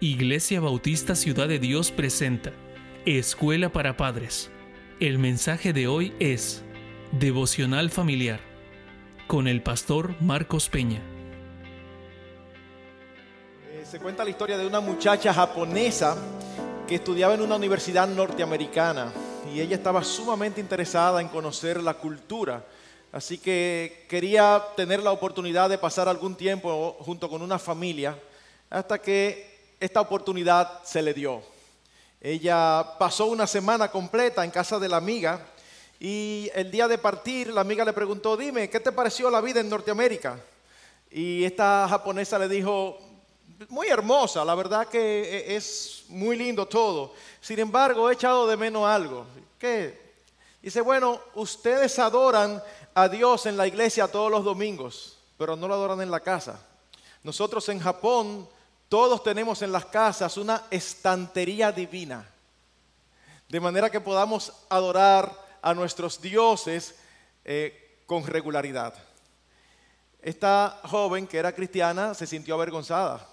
Iglesia Bautista Ciudad de Dios presenta Escuela para Padres. El mensaje de hoy es Devocional Familiar con el pastor Marcos Peña. Eh, se cuenta la historia de una muchacha japonesa que estudiaba en una universidad norteamericana y ella estaba sumamente interesada en conocer la cultura. Así que quería tener la oportunidad de pasar algún tiempo junto con una familia hasta que esta oportunidad se le dio. Ella pasó una semana completa en casa de la amiga y el día de partir la amiga le preguntó, dime, ¿qué te pareció la vida en Norteamérica? Y esta japonesa le dijo, muy hermosa, la verdad que e-, es muy lindo todo. Sin embargo, he echado de menos algo. ¿Qué? Dice, bueno, ustedes adoran a Dios en la iglesia todos los domingos, pero no lo adoran en la casa. Nosotros en Japón todos tenemos en las casas una estantería divina, de manera que podamos adorar a nuestros dioses eh, con regularidad. Esta joven que era cristiana se sintió avergonzada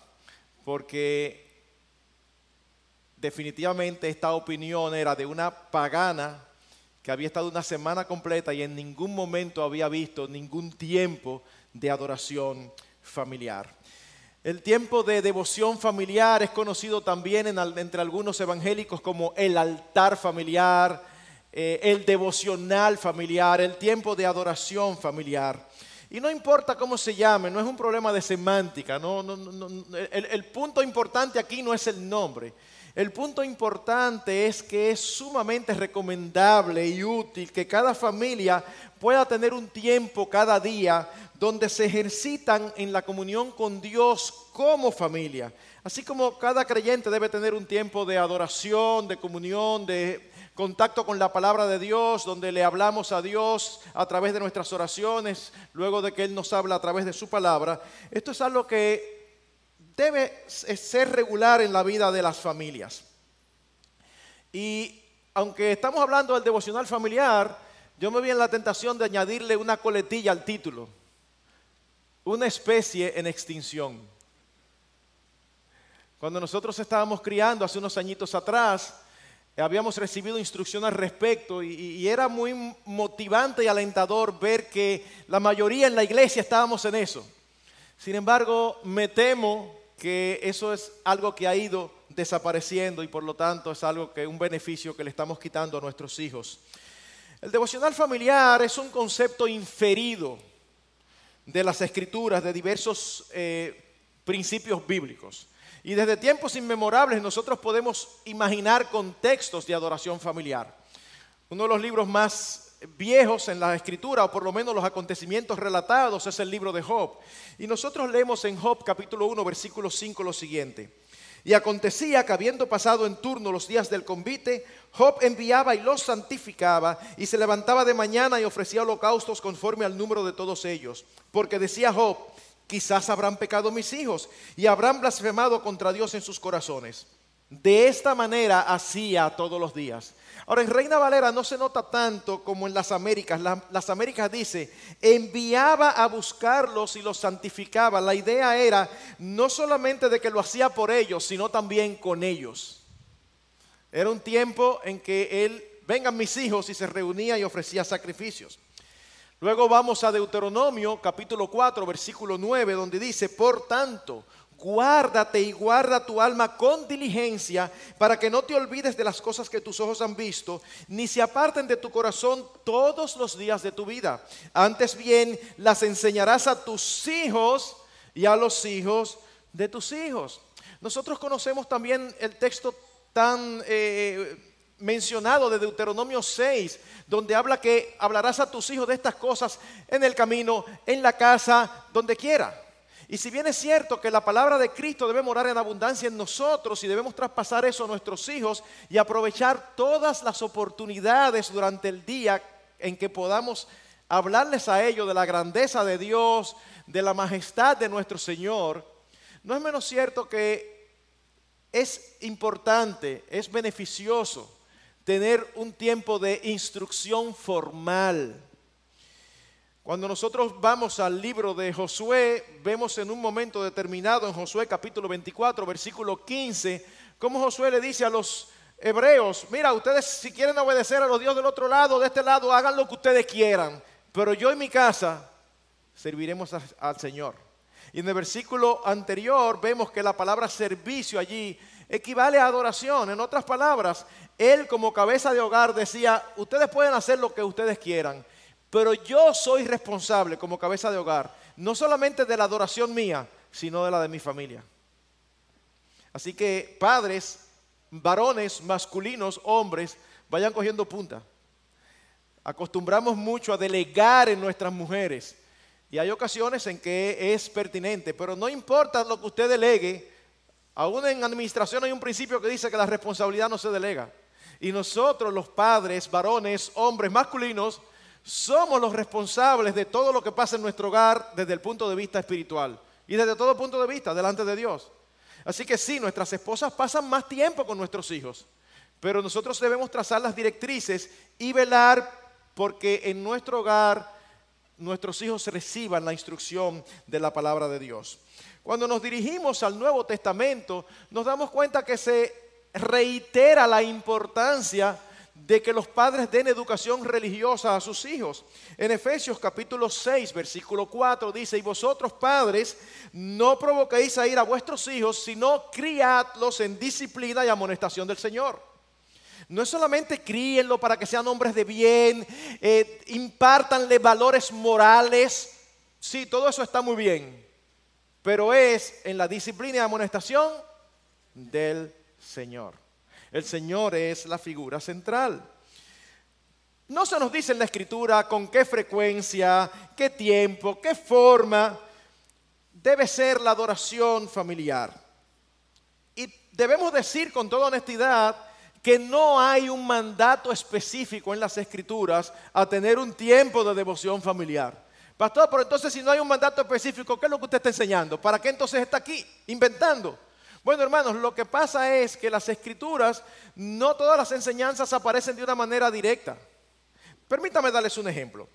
porque definitivamente esta opinión era de una pagana que había estado una semana completa y en ningún momento había visto ningún tiempo de adoración familiar. El tiempo de devoción familiar es conocido también entre algunos evangélicos como el altar familiar, eh, el devocional familiar, el tiempo de adoración familiar. Y no importa cómo se llame, no es un problema de semántica. el punto importante aquí no es el nombre. El punto importante es que es sumamente recomendable y útil que cada familia pueda tener un tiempo cada día donde se ejercitan en la comunión con Dios como familia. Así como cada creyente debe tener un tiempo de adoración, de comunión, de contacto con la palabra de Dios, donde le hablamos a Dios a través de nuestras oraciones, luego de que Él nos habla a través de su palabra. Esto es algo que debe ser regular en la vida de las familias. Y aunque estamos hablando del devocional familiar, yo me vi en la tentación de añadirle una coletilla al título una especie en extinción. Cuando nosotros estábamos criando hace unos añitos atrás, habíamos recibido instrucción al respecto y, era muy motivante y alentador ver que la mayoría en la iglesia estábamos en eso. Sin embargo, me temo que eso es algo que ha ido desapareciendo y por lo tanto es algo que un beneficio que le estamos quitando a nuestros hijos. El devocional familiar es un concepto inferido de las escrituras, de diversos eh, principios bíblicos. Y desde tiempos inmemorables nosotros podemos imaginar contextos de adoración familiar. Uno de los libros más viejos en la escritura, o por lo menos los acontecimientos relatados, es el libro de Job. Y nosotros leemos en Job capítulo 1, versículo 5 lo siguiente. Y acontecía que habiendo pasado en turno los días del convite, Job enviaba y los santificaba y se levantaba de mañana y ofrecía holocaustos conforme al número de todos ellos. Porque decía Job, quizás habrán pecado mis hijos y habrán blasfemado contra Dios en sus corazones. De esta manera hacía todos los días. Ahora, en Reina Valera no se nota tanto como en las Américas. las Américas dice, enviaba a buscarlos y los santificaba. La idea era no solamente de que lo hacía por ellos, sino también con ellos. Era un tiempo en que él, vengan mis hijos, y se reunía y ofrecía sacrificios. Luego vamos a Deuteronomio capítulo 4, versículo 9, donde dice, por tanto, guárdate y guarda tu alma con diligencia para que no te olvides de las cosas que tus ojos han visto, ni se aparten de tu corazón todos los días de tu vida. Antes bien, las enseñarás a tus hijos y a los hijos de tus hijos. Nosotros conocemos también el texto tan... Eh, mencionado de Deuteronomio 6, donde habla que hablarás a tus hijos de estas cosas en el camino, en la casa, donde quiera. Y si bien es cierto que la palabra de Cristo debe morar en abundancia en nosotros y debemos traspasar eso a nuestros hijos y aprovechar todas las oportunidades durante el día en que podamos hablarles a ellos de la grandeza de Dios, de la majestad de nuestro Señor, no es menos cierto que es importante, es beneficioso tener un tiempo de instrucción formal Cuando nosotros vamos al libro de Josué, vemos en un momento determinado en Josué capítulo 24, versículo 15, cómo Josué le dice a los hebreos, mira, ustedes si quieren obedecer a los dioses del otro lado, de este lado, hagan lo que ustedes quieran, pero yo y mi casa serviremos al Señor. Y en el versículo anterior vemos que la palabra servicio allí equivale a adoración. En otras palabras, él como cabeza de hogar decía, ustedes pueden hacer lo que ustedes quieran, pero yo soy responsable como cabeza de hogar, no solamente de la adoración mía, sino de la de mi familia. Así que padres, varones, masculinos, hombres, vayan cogiendo punta. Acostumbramos mucho a delegar en nuestras mujeres. Y hay ocasiones en que es pertinente, pero no importa lo que usted delegue, aún en administración hay un principio que dice que la responsabilidad no se delega. Y nosotros los padres, varones, hombres, masculinos, somos los responsables de todo lo que pasa en nuestro hogar desde el punto de vista espiritual y desde todo punto de vista delante de Dios. Así que sí, nuestras esposas pasan más tiempo con nuestros hijos, pero nosotros debemos trazar las directrices y velar porque en nuestro hogar nuestros hijos reciban la instrucción de la palabra de Dios. Cuando nos dirigimos al Nuevo Testamento, nos damos cuenta que se reitera la importancia de que los padres den educación religiosa a sus hijos. En Efesios capítulo 6, versículo 4 dice, y vosotros padres no provoquéis a ir a vuestros hijos, sino criadlos en disciplina y amonestación del Señor. No es solamente críenlo para que sean hombres de bien, eh, impártanle valores morales, sí, todo eso está muy bien, pero es en la disciplina y amonestación del Señor. El Señor es la figura central. No se nos dice en la escritura con qué frecuencia, qué tiempo, qué forma debe ser la adoración familiar. Y debemos decir con toda honestidad que no hay un mandato específico en las escrituras a tener un tiempo de devoción familiar. Pastor, pero entonces si no hay un mandato específico, ¿qué es lo que usted está enseñando? ¿Para qué entonces está aquí inventando? Bueno, hermanos, lo que pasa es que las escrituras, no todas las enseñanzas aparecen de una manera directa. Permítame darles un ejemplo.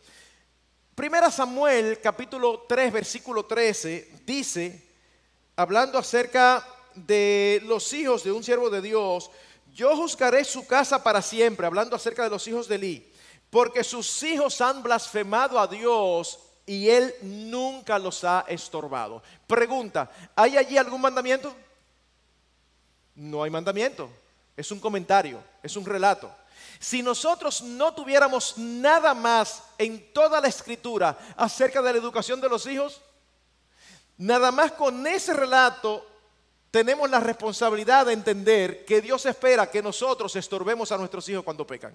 Primera Samuel, capítulo 3, versículo 13, dice, hablando acerca de los hijos de un siervo de Dios, yo juzgaré su casa para siempre, hablando acerca de los hijos de Eli, porque sus hijos han blasfemado a Dios y él nunca los ha estorbado. Pregunta, ¿hay allí algún mandamiento? No hay mandamiento. Es un comentario, es un relato. Si nosotros no tuviéramos nada más en toda la escritura acerca de la educación de los hijos, nada más con ese relato tenemos la responsabilidad de entender que Dios espera que nosotros estorbemos a nuestros hijos cuando pecan.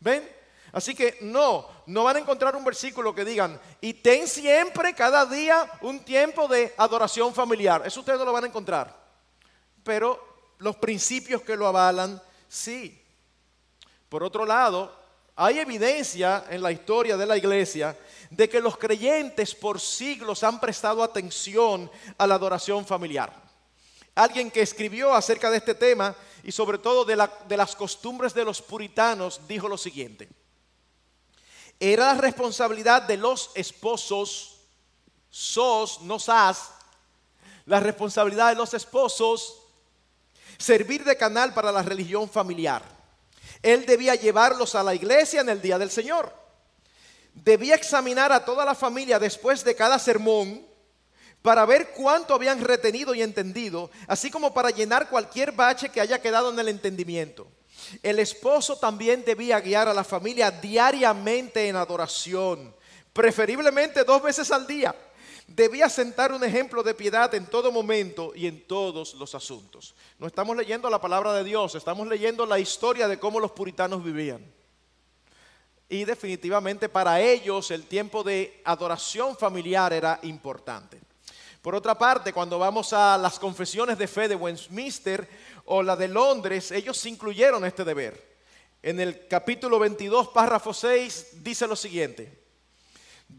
¿Ven? Así que no, no van a encontrar un versículo que digan, y ten siempre cada día un tiempo de adoración familiar. Eso ustedes no lo van a encontrar pero los principios que lo avalan, sí. Por otro lado, hay evidencia en la historia de la iglesia de que los creyentes por siglos han prestado atención a la adoración familiar. Alguien que escribió acerca de este tema y sobre todo de, las costumbres de los puritanos dijo lo siguiente. Era la responsabilidad de los esposos, sos, no sas, la responsabilidad de los esposos servir de canal para la religión familiar. Él debía llevarlos a la iglesia en el día del Señor. Debía examinar a toda la familia después de cada sermón para ver cuánto habían retenido y entendido, así como para llenar cualquier bache que haya quedado en el entendimiento. El esposo también debía guiar a la familia diariamente en adoración, preferiblemente dos veces al día debía sentar un ejemplo de piedad en todo momento y en todos los asuntos. No estamos leyendo la palabra de Dios, estamos leyendo la historia de cómo los puritanos vivían. Y definitivamente para ellos el tiempo de adoración familiar era importante. Por otra parte, cuando vamos a las confesiones de fe de Westminster o la de Londres, ellos incluyeron este deber. En el capítulo 22, párrafo 6, dice lo siguiente.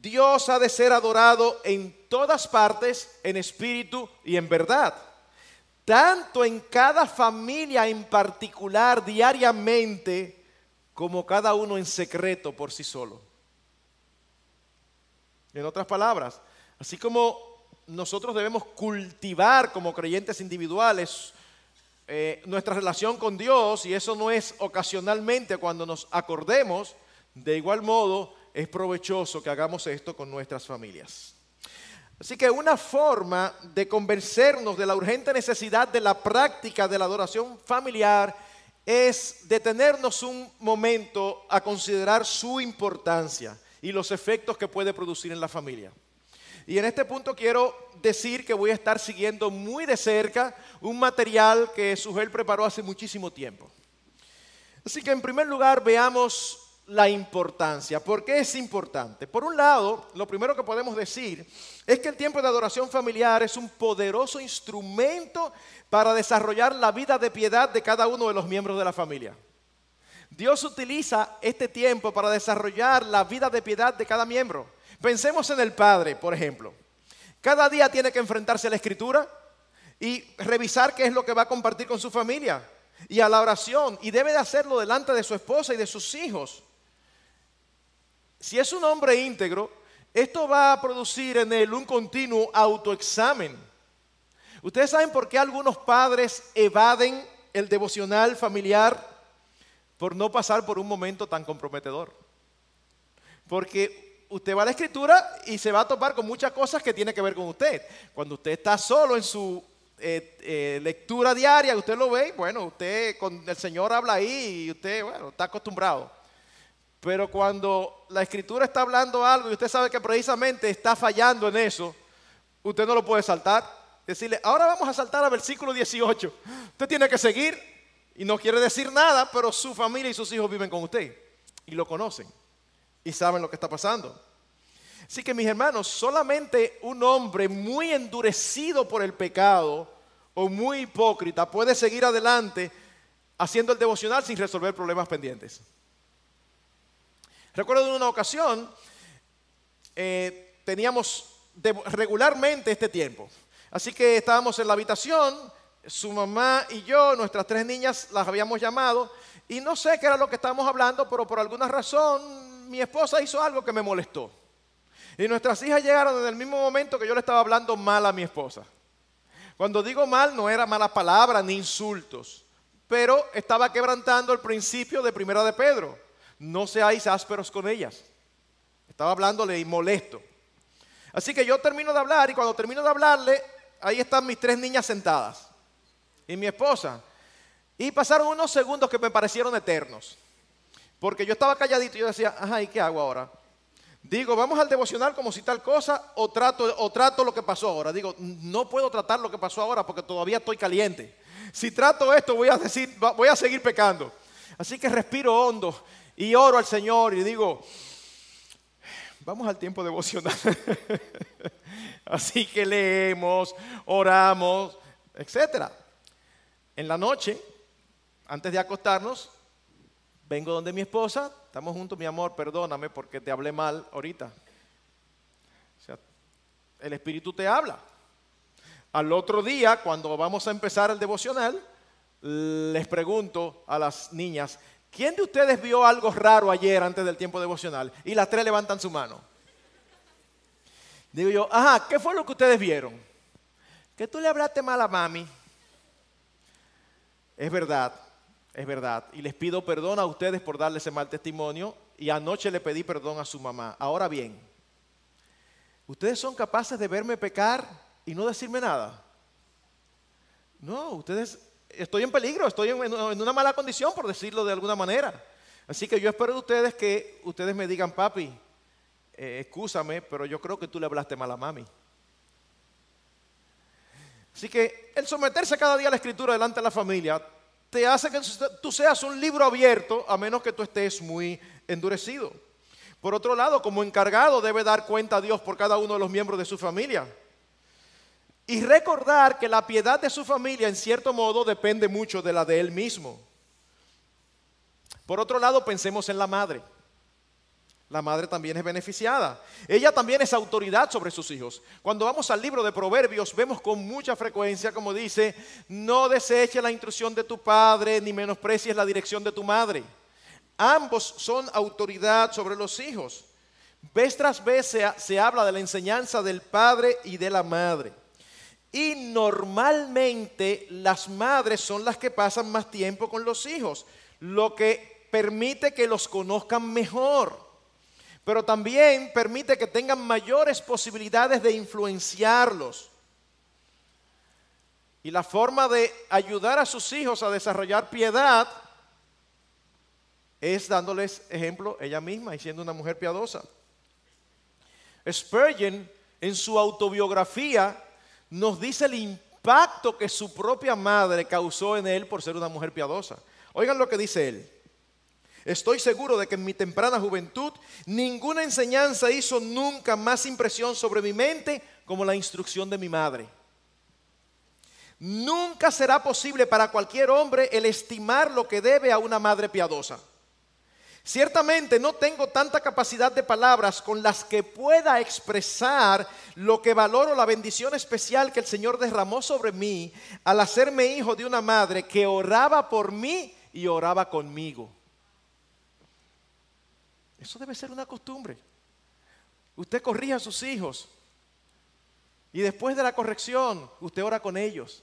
Dios ha de ser adorado en todas partes, en espíritu y en verdad. Tanto en cada familia en particular, diariamente, como cada uno en secreto por sí solo. En otras palabras, así como nosotros debemos cultivar como creyentes individuales eh, nuestra relación con Dios, y eso no es ocasionalmente cuando nos acordemos, de igual modo es provechoso que hagamos esto con nuestras familias. Así que una forma de convencernos de la urgente necesidad de la práctica de la adoración familiar es detenernos un momento a considerar su importancia y los efectos que puede producir en la familia. Y en este punto quiero decir que voy a estar siguiendo muy de cerca un material que Sugel preparó hace muchísimo tiempo. Así que en primer lugar veamos la importancia. ¿Por qué es importante? Por un lado, lo primero que podemos decir es que el tiempo de adoración familiar es un poderoso instrumento para desarrollar la vida de piedad de cada uno de los miembros de la familia. Dios utiliza este tiempo para desarrollar la vida de piedad de cada miembro. Pensemos en el padre, por ejemplo. Cada día tiene que enfrentarse a la escritura y revisar qué es lo que va a compartir con su familia y a la oración y debe de hacerlo delante de su esposa y de sus hijos. Si es un hombre íntegro, esto va a producir en él un continuo autoexamen. Ustedes saben por qué algunos padres evaden el devocional familiar por no pasar por un momento tan comprometedor. Porque usted va a la escritura y se va a topar con muchas cosas que tienen que ver con usted. Cuando usted está solo en su eh, eh, lectura diaria, usted lo ve, bueno, usted con el Señor habla ahí y usted, bueno, está acostumbrado. Pero cuando la escritura está hablando algo y usted sabe que precisamente está fallando en eso, usted no lo puede saltar. Decirle, ahora vamos a saltar al versículo 18. Usted tiene que seguir y no quiere decir nada, pero su familia y sus hijos viven con usted y lo conocen y saben lo que está pasando. Así que mis hermanos, solamente un hombre muy endurecido por el pecado o muy hipócrita puede seguir adelante haciendo el devocional sin resolver problemas pendientes. Recuerdo en una ocasión, eh, teníamos regularmente este tiempo. Así que estábamos en la habitación, su mamá y yo, nuestras tres niñas las habíamos llamado y no sé qué era lo que estábamos hablando, pero por alguna razón mi esposa hizo algo que me molestó. Y nuestras hijas llegaron en el mismo momento que yo le estaba hablando mal a mi esposa. Cuando digo mal no era malas palabras ni insultos, pero estaba quebrantando el principio de Primera de Pedro no seáis ásperos con ellas. Estaba hablándole y molesto. Así que yo termino de hablar y cuando termino de hablarle, ahí están mis tres niñas sentadas y mi esposa. Y pasaron unos segundos que me parecieron eternos. Porque yo estaba calladito y yo decía, ajá, ¿y qué hago ahora? Digo, vamos al devocional como si tal cosa o trato, o trato lo que pasó ahora. Digo, no puedo tratar lo que pasó ahora porque todavía estoy caliente. Si trato esto voy a decir, voy a seguir pecando. Así que respiro hondo y oro al Señor y digo, vamos al tiempo devocional. Así que leemos, oramos, etc. En la noche, antes de acostarnos, vengo donde mi esposa, estamos juntos, mi amor, perdóname porque te hablé mal ahorita. O sea, el Espíritu te habla. Al otro día, cuando vamos a empezar el devocional, les pregunto a las niñas, ¿Quién de ustedes vio algo raro ayer antes del tiempo devocional? Y las tres levantan su mano. Digo yo, ajá, ¿qué fue lo que ustedes vieron? Que tú le hablaste mal a mami. Es verdad, es verdad. Y les pido perdón a ustedes por darle ese mal testimonio. Y anoche le pedí perdón a su mamá. Ahora bien, ¿ustedes son capaces de verme pecar y no decirme nada? No, ustedes estoy en peligro, estoy en, una mala condición, por decirlo de alguna manera. Así que yo espero de ustedes que ustedes me digan, papi, eh, excúsame, pero yo creo que tú le hablaste mal a mami. Así que el someterse cada día a la escritura delante de la familia te hace que tú seas un libro abierto, a menos que tú estés muy endurecido. Por otro lado, como encargado debe dar cuenta a Dios por cada uno de los miembros de su familia. Y recordar que la piedad de su familia en cierto modo depende mucho de la de él mismo. Por otro lado, pensemos en la madre. La madre también es beneficiada. Ella también es autoridad sobre sus hijos. Cuando vamos al libro de Proverbios, vemos con mucha frecuencia como dice, no deseches la instrucción de tu padre ni menosprecies la dirección de tu madre. Ambos son autoridad sobre los hijos. Vez tras vez se, se habla de la enseñanza del padre y de la madre. Y normalmente las madres son las que pasan más tiempo con los hijos, lo que permite que los conozcan mejor, pero también permite que tengan mayores posibilidades de influenciarlos. Y la forma de ayudar a sus hijos a desarrollar piedad es dándoles ejemplo ella misma y siendo una mujer piadosa. Spurgeon en su autobiografía nos dice el impacto que su propia madre causó en él por ser una mujer piadosa. Oigan lo que dice él. Estoy seguro de que en mi temprana juventud ninguna enseñanza hizo nunca más impresión sobre mi mente como la instrucción de mi madre. Nunca será posible para cualquier hombre el estimar lo que debe a una madre piadosa. Ciertamente no tengo tanta capacidad de palabras con las que pueda expresar lo que valoro la bendición especial que el Señor derramó sobre mí al hacerme hijo de una madre que oraba por mí y oraba conmigo. Eso debe ser una costumbre. Usted corrige a sus hijos y después de la corrección usted ora con ellos.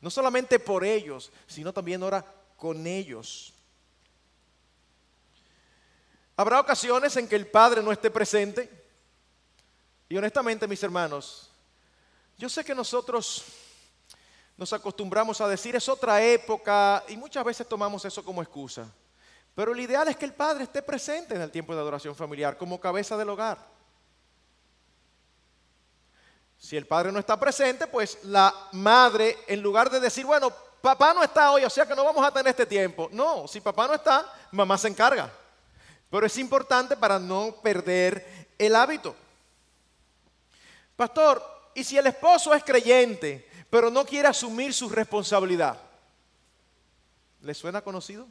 No solamente por ellos, sino también ora con ellos. Habrá ocasiones en que el Padre no esté presente. Y honestamente, mis hermanos, yo sé que nosotros nos acostumbramos a decir es otra época y muchas veces tomamos eso como excusa. Pero lo ideal es que el Padre esté presente en el tiempo de adoración familiar como cabeza del hogar. Si el Padre no está presente, pues la madre, en lugar de decir, bueno, papá no está hoy, o sea que no vamos a tener este tiempo. No, si papá no está, mamá se encarga. Pero es importante para no perder el hábito. Pastor, ¿y si el esposo es creyente, pero no quiere asumir su responsabilidad? ¿Le suena conocido?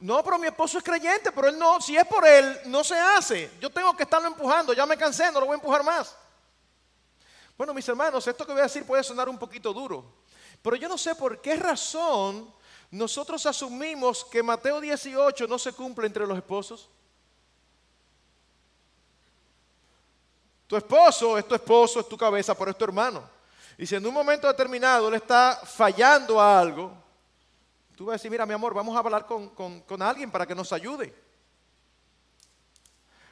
No, pero mi esposo es creyente, pero él no, si es por él, no se hace. Yo tengo que estarlo empujando, ya me cansé, no lo voy a empujar más. Bueno, mis hermanos, esto que voy a decir puede sonar un poquito duro, pero yo no sé por qué razón nosotros asumimos que Mateo 18 no se cumple entre los esposos. Tu esposo es tu esposo, es tu cabeza, pero es tu hermano. Y si en un momento determinado él está fallando a algo, tú vas a decir, mira mi amor, vamos a hablar con, con alguien para que nos ayude.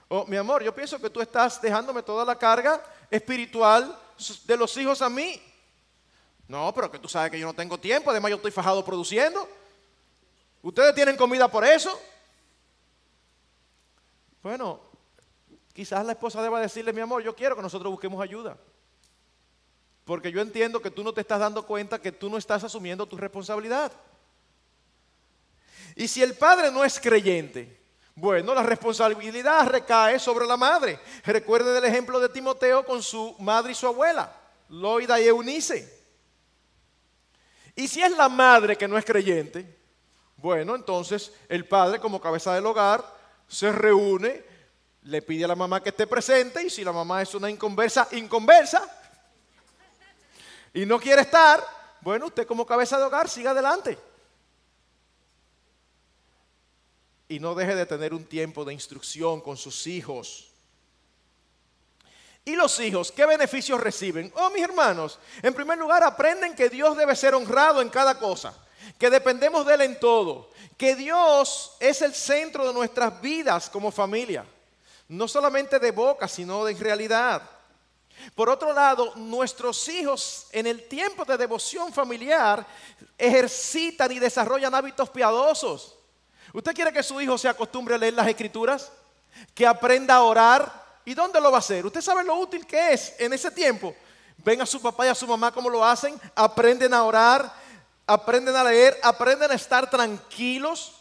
O mi amor, yo pienso que tú estás dejándome toda la carga espiritual de los hijos a mí. No, pero que tú sabes que yo no tengo tiempo, además yo estoy fajado produciendo. ¿Ustedes tienen comida por eso? Bueno, quizás la esposa deba decirle, mi amor, yo quiero que nosotros busquemos ayuda. Porque yo entiendo que tú no te estás dando cuenta que tú no estás asumiendo tu responsabilidad. Y si el padre no es creyente, bueno, la responsabilidad recae sobre la madre. Recuerde el ejemplo de Timoteo con su madre y su abuela, Loida y Eunice. Y si es la madre que no es creyente, bueno, entonces el padre como cabeza del hogar se reúne, le pide a la mamá que esté presente y si la mamá es una inconversa, inconversa, y no quiere estar, bueno, usted como cabeza de hogar siga adelante. Y no deje de tener un tiempo de instrucción con sus hijos. ¿Y los hijos qué beneficios reciben? Oh, mis hermanos, en primer lugar aprenden que Dios debe ser honrado en cada cosa, que dependemos de Él en todo, que Dios es el centro de nuestras vidas como familia, no solamente de boca, sino de realidad. Por otro lado, nuestros hijos en el tiempo de devoción familiar ejercitan y desarrollan hábitos piadosos. ¿Usted quiere que su hijo se acostumbre a leer las escrituras? ¿Que aprenda a orar? ¿Y dónde lo va a hacer? ¿Usted sabe lo útil que es en ese tiempo? Ven a su papá y a su mamá cómo lo hacen, aprenden a orar, aprenden a leer, aprenden a estar tranquilos.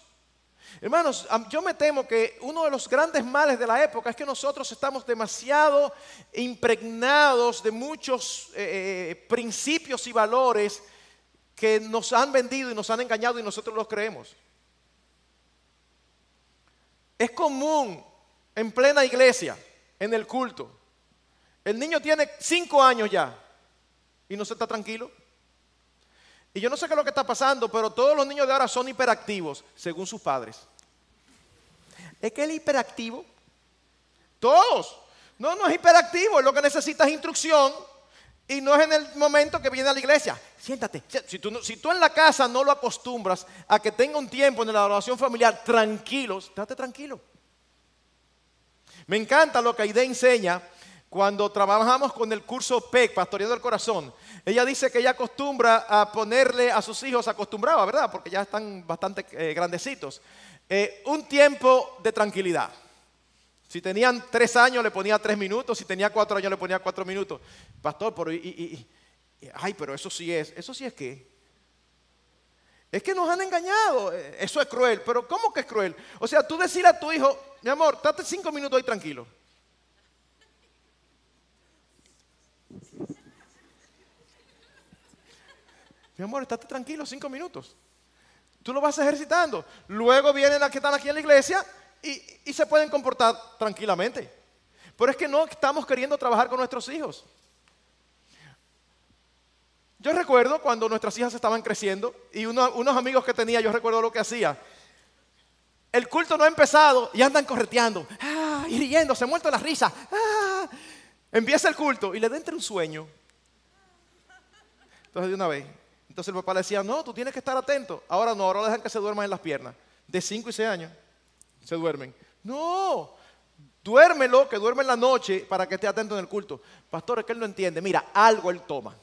Hermanos, yo me temo que uno de los grandes males de la época es que nosotros estamos demasiado impregnados de muchos eh, eh, principios y valores que nos han vendido y nos han engañado y nosotros los creemos. Es común en plena iglesia en el culto. El niño tiene cinco años ya y no se está tranquilo. Y yo no sé qué es lo que está pasando, pero todos los niños de ahora son hiperactivos, según sus padres. Es que el hiperactivo Todos. No, no es hiperactivo, lo que necesita es instrucción y no es en el momento que viene a la iglesia. Siéntate. Si tú, si tú en la casa no lo acostumbras a que tenga un tiempo en la oración familiar tranquilo, estate tranquilo. Me encanta lo que Aide enseña cuando trabajamos con el curso PEC, Pastoreando del Corazón. Ella dice que ella acostumbra a ponerle a sus hijos, acostumbraba, ¿verdad? Porque ya están bastante eh, grandecitos, eh, un tiempo de tranquilidad. Si tenían tres años le ponía tres minutos, si tenía cuatro años le ponía cuatro minutos. Pastor, pero ay, pero eso sí es, eso sí es que. Es que nos han engañado, eh, eso es cruel, pero ¿cómo que es cruel? O sea, tú decirle a tu hijo, mi amor, date cinco minutos ahí tranquilo. Mi amor, estate tranquilo cinco minutos. Tú lo vas ejercitando. Luego vienen las que están aquí en la iglesia y, se pueden comportar tranquilamente. Pero es que no estamos queriendo trabajar con nuestros hijos. Yo recuerdo cuando nuestras hijas estaban creciendo y unos amigos que tenía, yo recuerdo lo que hacía. El culto no ha empezado y andan correteando, ah, y riéndose, muerto la risa. Ah. Empieza el culto y le da entre un sueño. Entonces de una vez. Entonces el papá le decía, no, tú tienes que estar atento. Ahora no, ahora dejan que se duerman en las piernas. De 5 y 6 años se duermen. No, duérmelo, que duerme en la noche para que esté atento en el culto. Pastor, es que él no entiende. Mira, algo él toma.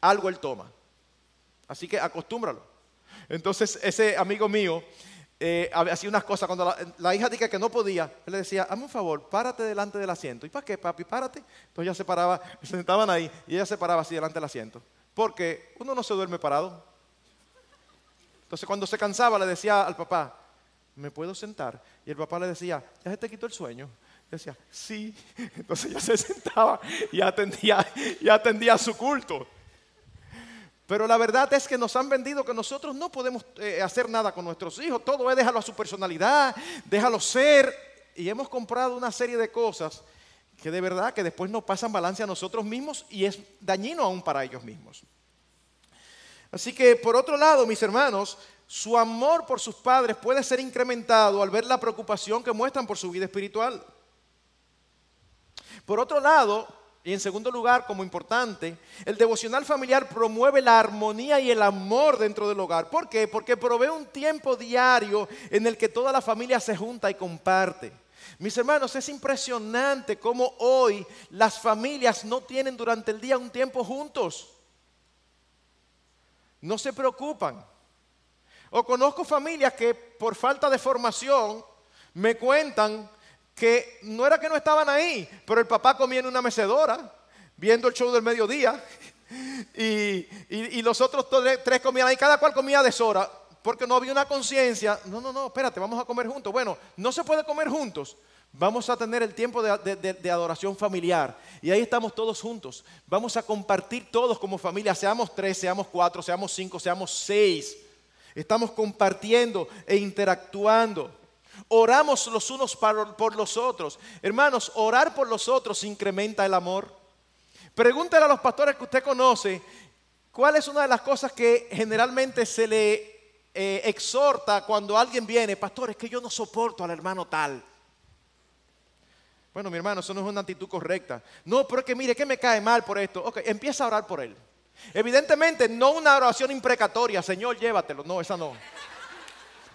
Algo él toma. Así que acostúmbralo. Entonces ese amigo mío eh, hacía unas cosas. Cuando la, hija dijo que no podía, él le decía, hazme un favor, párate delante del asiento. ¿Y para qué, papi? Párate. Entonces ella se paraba, se sentaban ahí y ella se paraba así delante del asiento. Porque uno no se duerme parado. Entonces cuando se cansaba le decía al papá, ¿me puedo sentar? Y el papá le decía, ¿ya se te quitó el sueño? Y decía, sí. Entonces ella se sentaba y atendía, y atendía su culto. Pero la verdad es que nos han vendido que nosotros no podemos eh, hacer nada con nuestros hijos. Todo es déjalo a su personalidad, déjalo ser. Y hemos comprado una serie de cosas que de verdad que después nos pasan balance a nosotros mismos y es dañino aún para ellos mismos. Así que por otro lado, mis hermanos, su amor por sus padres puede ser incrementado al ver la preocupación que muestran por su vida espiritual. Por otro lado, y en segundo lugar, como importante, el devocional familiar promueve la armonía y el amor dentro del hogar. ¿Por qué? Porque provee un tiempo diario en el que toda la familia se junta y comparte. Mis hermanos, es impresionante cómo hoy las familias no tienen durante el día un tiempo juntos. No se preocupan. O conozco familias que por falta de formación me cuentan que no era que no estaban ahí, pero el papá comía en una mecedora, viendo el show del mediodía, y, los otros tres comían ahí, cada cual comía de Sora, porque no había una conciencia, no, no, no, espérate, vamos a comer juntos. Bueno, no se puede comer juntos, vamos a tener el tiempo de, de, adoración familiar, y ahí estamos todos juntos, vamos a compartir todos como familia, seamos tres, seamos cuatro, seamos cinco, seamos seis, estamos compartiendo e interactuando. Oramos los unos por los otros. Hermanos, orar por los otros incrementa el amor. Pregúntale a los pastores que usted conoce cuál es una de las cosas que generalmente se le eh, exhorta cuando alguien viene. Pastor, es que yo no soporto al hermano tal. Bueno, mi hermano, eso no es una actitud correcta. No, pero es que mire, que me cae mal por esto. Ok, empieza a orar por él. Evidentemente, no una oración imprecatoria, Señor, llévatelo. No, esa no.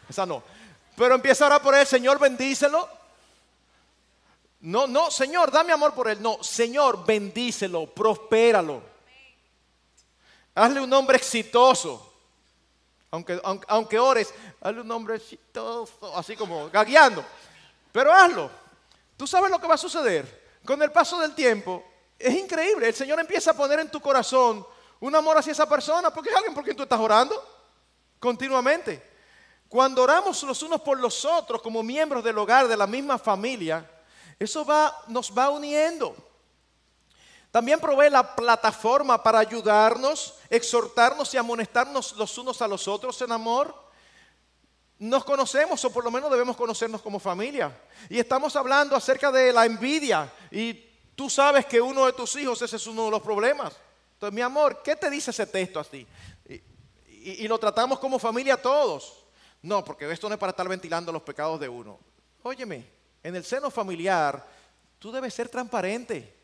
Esa no. Pero empieza a orar por él, Señor, bendícelo. No, no, Señor, dame amor por él. No, Señor, bendícelo, prospéralo. Hazle un nombre exitoso. Aunque, aunque, ores, hazle un nombre exitoso, así como gagueando. Pero hazlo. Tú sabes lo que va a suceder. Con el paso del tiempo, es increíble. El Señor empieza a poner en tu corazón un amor hacia esa persona, porque es alguien por quien tú estás orando continuamente. Cuando oramos los unos por los otros como miembros del hogar, de la misma familia, eso va, nos va uniendo. También provee la plataforma para ayudarnos, exhortarnos y amonestarnos los unos a los otros en amor. Nos conocemos o por lo menos debemos conocernos como familia. Y estamos hablando acerca de la envidia. Y tú sabes que uno de tus hijos ese es uno de los problemas. Entonces, mi amor, ¿qué te dice ese texto así? Y, y lo tratamos como familia todos. No, porque esto no es para estar ventilando los pecados de uno. Óyeme, en el seno familiar tú debes ser transparente.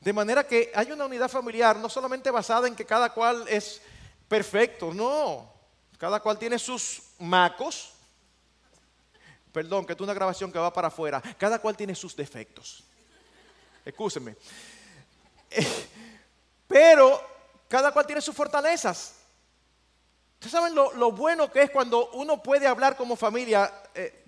De manera que hay una unidad familiar no solamente basada en que cada cual es perfecto, no. Cada cual tiene sus macos. Perdón, que es una grabación que va para afuera. Cada cual tiene sus defectos. Escúcheme. Pero cada cual tiene sus fortalezas. Ustedes saben lo, bueno que es cuando uno puede hablar como familia eh,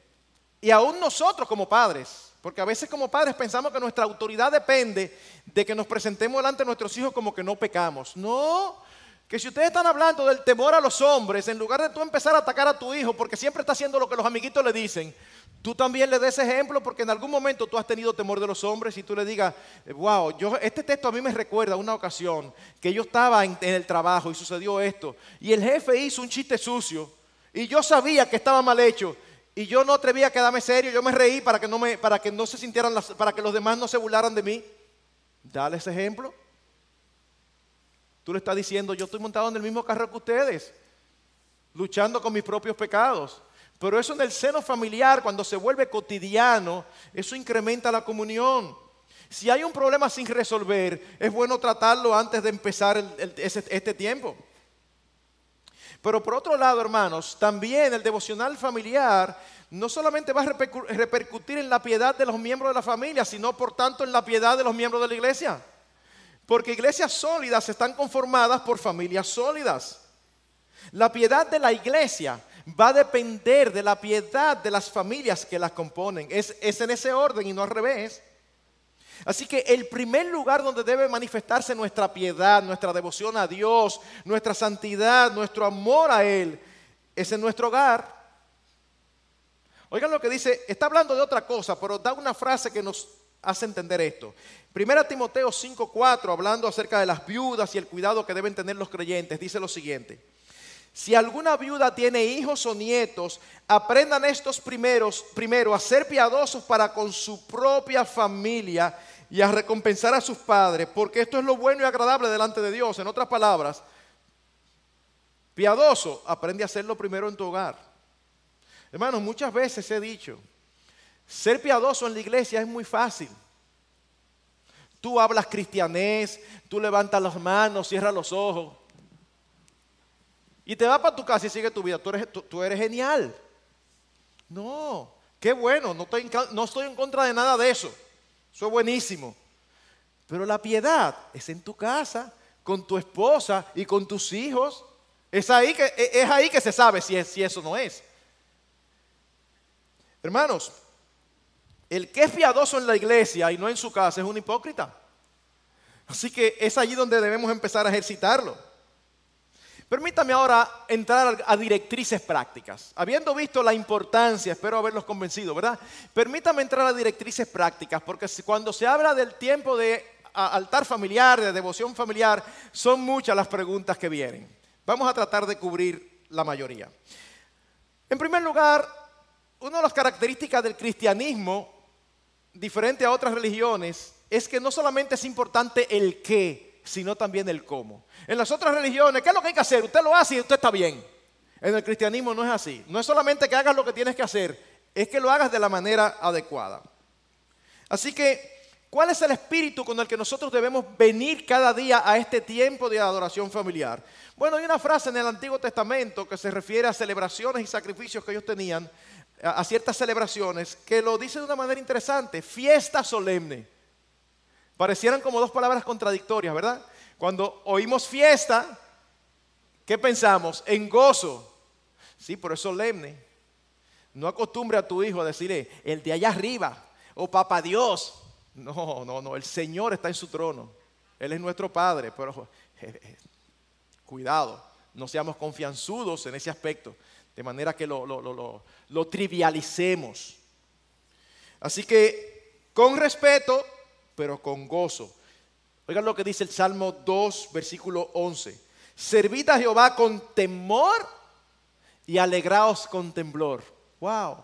y aún nosotros como padres. Porque a veces como padres pensamos que nuestra autoridad depende de que nos presentemos delante de nuestros hijos como que no pecamos. No, que si ustedes están hablando del temor a los hombres, en lugar de tú empezar a atacar a tu hijo porque siempre está haciendo lo que los amiguitos le dicen, tú también le des ejemplo porque en algún momento tú has tenido temor de los hombres y tú le digas, wow, yo, este texto a mí me recuerda una ocasión que yo estaba en, el trabajo y sucedió esto y el jefe hizo un chiste sucio y yo sabía que estaba mal hecho y yo no atrevía a quedarme serio, yo me reí para que no, me, para que no se sintieran, para que los demás no se burlaran de mí. Dale ese ejemplo. Tú le estás diciendo, yo estoy montado en el mismo carro que ustedes, luchando con mis propios pecados. Pero eso en el seno familiar, cuando se vuelve cotidiano, eso incrementa la comunión. Si hay un problema sin resolver, es bueno tratarlo antes de empezar este tiempo. Pero por otro lado, hermanos, también el devocional familiar no solamente va a repercutir en la piedad de los miembros de la familia, sino por tanto en la piedad de los miembros de la iglesia. Porque iglesias sólidas están conformadas por familias sólidas. La piedad de la iglesia va a depender de la piedad de las familias que las componen. Es, en ese orden y no al revés. Así que el primer lugar donde debe manifestarse nuestra piedad, nuestra devoción a Dios, nuestra santidad, nuestro amor a Él, es en nuestro hogar. Oigan lo que dice, está hablando de otra cosa, pero da una frase que nos hace entender esto. Primera Timoteo 5:4, hablando acerca de las viudas y el cuidado que deben tener los creyentes, dice lo siguiente. Si alguna viuda tiene hijos o nietos, aprendan estos primeros primero a ser piadosos para con su propia familia y a recompensar a sus padres, porque esto es lo bueno y agradable delante de Dios. En otras palabras, piadoso, aprende a hacerlo primero en tu hogar. Hermanos, muchas veces he dicho, ser piadoso en la iglesia es muy fácil. Tú hablas cristianés, tú levantas las manos, cierras los ojos. Y te vas para tu casa y sigue tu vida. Tú eres, tú, eres genial. No, qué bueno, no estoy, en, contra de nada de eso. Eso es buenísimo. Pero la piedad es en tu casa, con tu esposa y con tus hijos. Es ahí que, e, es ahí que se sabe si, si eso no es. Hermanos, el que es piadoso en la iglesia y no en su casa es un hipócrita. Así que es allí donde debemos empezar a ejercitarlo. Permítame ahora entrar a directrices prácticas. Habiendo visto la importancia, espero haberlos convencido, ¿verdad? Permítame entrar a directrices prácticas, porque cuando se habla del tiempo de altar familiar, de devoción familiar, son muchas las preguntas que vienen. Vamos a tratar de cubrir la mayoría. En primer lugar, una de las características del cristianismo diferente a otras religiones es que no solamente es importante el qué, sino también el cómo. En las otras religiones, ¿qué es lo que hay que hacer? Usted lo hace y usted está bien. En el cristianismo no es así. No es solamente que hagas lo que tienes que hacer, es que lo hagas de la manera adecuada. Así que, ¿cuál es el espíritu con el que nosotros debemos venir cada día a este tiempo de adoración familiar? Bueno, hay una frase en el Antiguo Testamento que se refiere a celebraciones y sacrificios que ellos tenían, a, ciertas celebraciones que lo dice de una manera interesante, fiesta solemne. Parecieran como dos palabras contradictorias, ¿verdad? Cuando oímos fiesta, ¿qué pensamos? En gozo. Sí, pero es solemne. No acostumbre a tu hijo a decirle, el de allá arriba, o papá Dios. No, no, no, el Señor está en su trono. Él es nuestro Padre, pero cuidado, no seamos confianzudos en ese aspecto de manera que lo, trivialicemos. Así que con respeto, pero con gozo. Oigan lo que dice el Salmo 2, versículo 11. Servid a Jehová con temor y alegraos con temblor. Wow.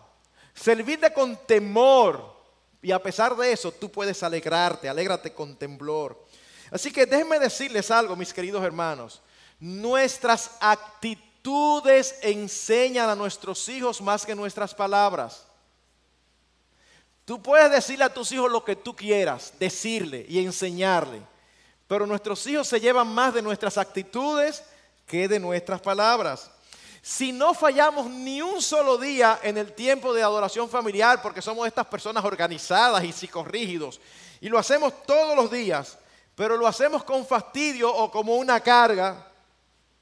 Servidle con temor. Y a pesar de eso, tú puedes alegrarte, alégrate con temblor. Así que déjenme decirles algo, mis queridos hermanos. Nuestras actitudes actitudes enseñan a nuestros hijos más que nuestras palabras. Tú puedes decirle a tus hijos lo que tú quieras, decirle y enseñarle, pero nuestros hijos se llevan más de nuestras actitudes que de nuestras palabras. Si no fallamos ni un solo día en el tiempo de adoración familiar, porque somos estas personas organizadas y psicorrígidos, y lo hacemos todos los días, pero lo hacemos con fastidio o como una carga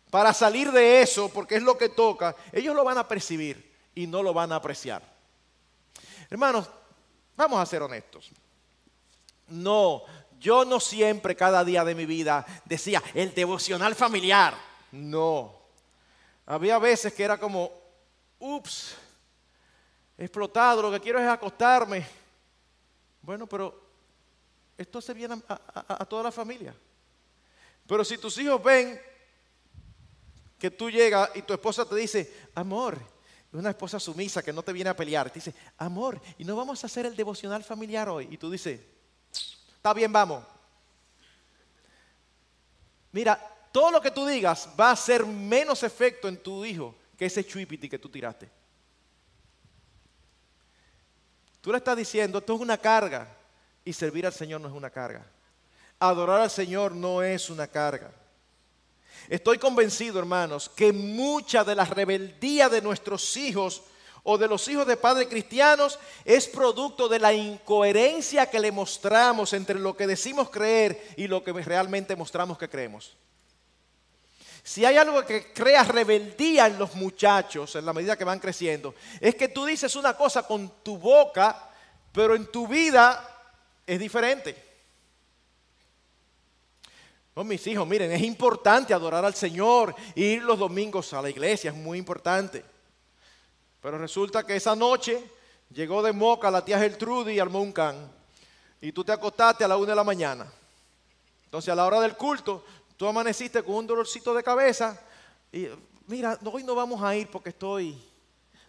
para salir de eso, porque es lo que toca, ellos lo van a percibir y no lo van a apreciar. Hermanos, vamos a ser honestos. No, yo no siempre, cada día de mi vida, decía el devocional familiar. No. Había veces que era como, ups, explotado, lo que quiero es acostarme. Bueno, pero esto se viene a, toda la familia. Pero si tus hijos ven que tú llegas y tu esposa te dice, amor, una esposa sumisa que no te viene a pelear, te dice, amor, y no vamos a hacer el devocional familiar hoy. Y tú dices, está bien, vamos. Mira, todo lo que tú digas va a hacer menos efecto en tu hijo que ese chuipiti que tú tiraste. Tú le estás diciendo, esto es una carga. Y servir al Señor no es una carga. Adorar al Señor no es una carga. Estoy convencido, hermanos, que mucha de la rebeldía de nuestros hijos o de los hijos de padres cristianos es producto de la incoherencia que le mostramos entre lo que decimos creer y lo que realmente mostramos que creemos. Si hay algo que crea rebeldía en los muchachos en la medida que van creciendo, es que tú dices una cosa con tu boca, pero en tu vida es diferente. No, mis hijos, miren, es importante adorar al Señor, ir los domingos a la iglesia, es muy importante. Pero resulta que esa noche llegó de Moca la tía Gertrude y armó un can. Y tú te acostaste a la una de la mañana. Entonces a la hora del culto, tú amaneciste con un dolorcito de cabeza. Y mira, hoy no vamos a ir porque estoy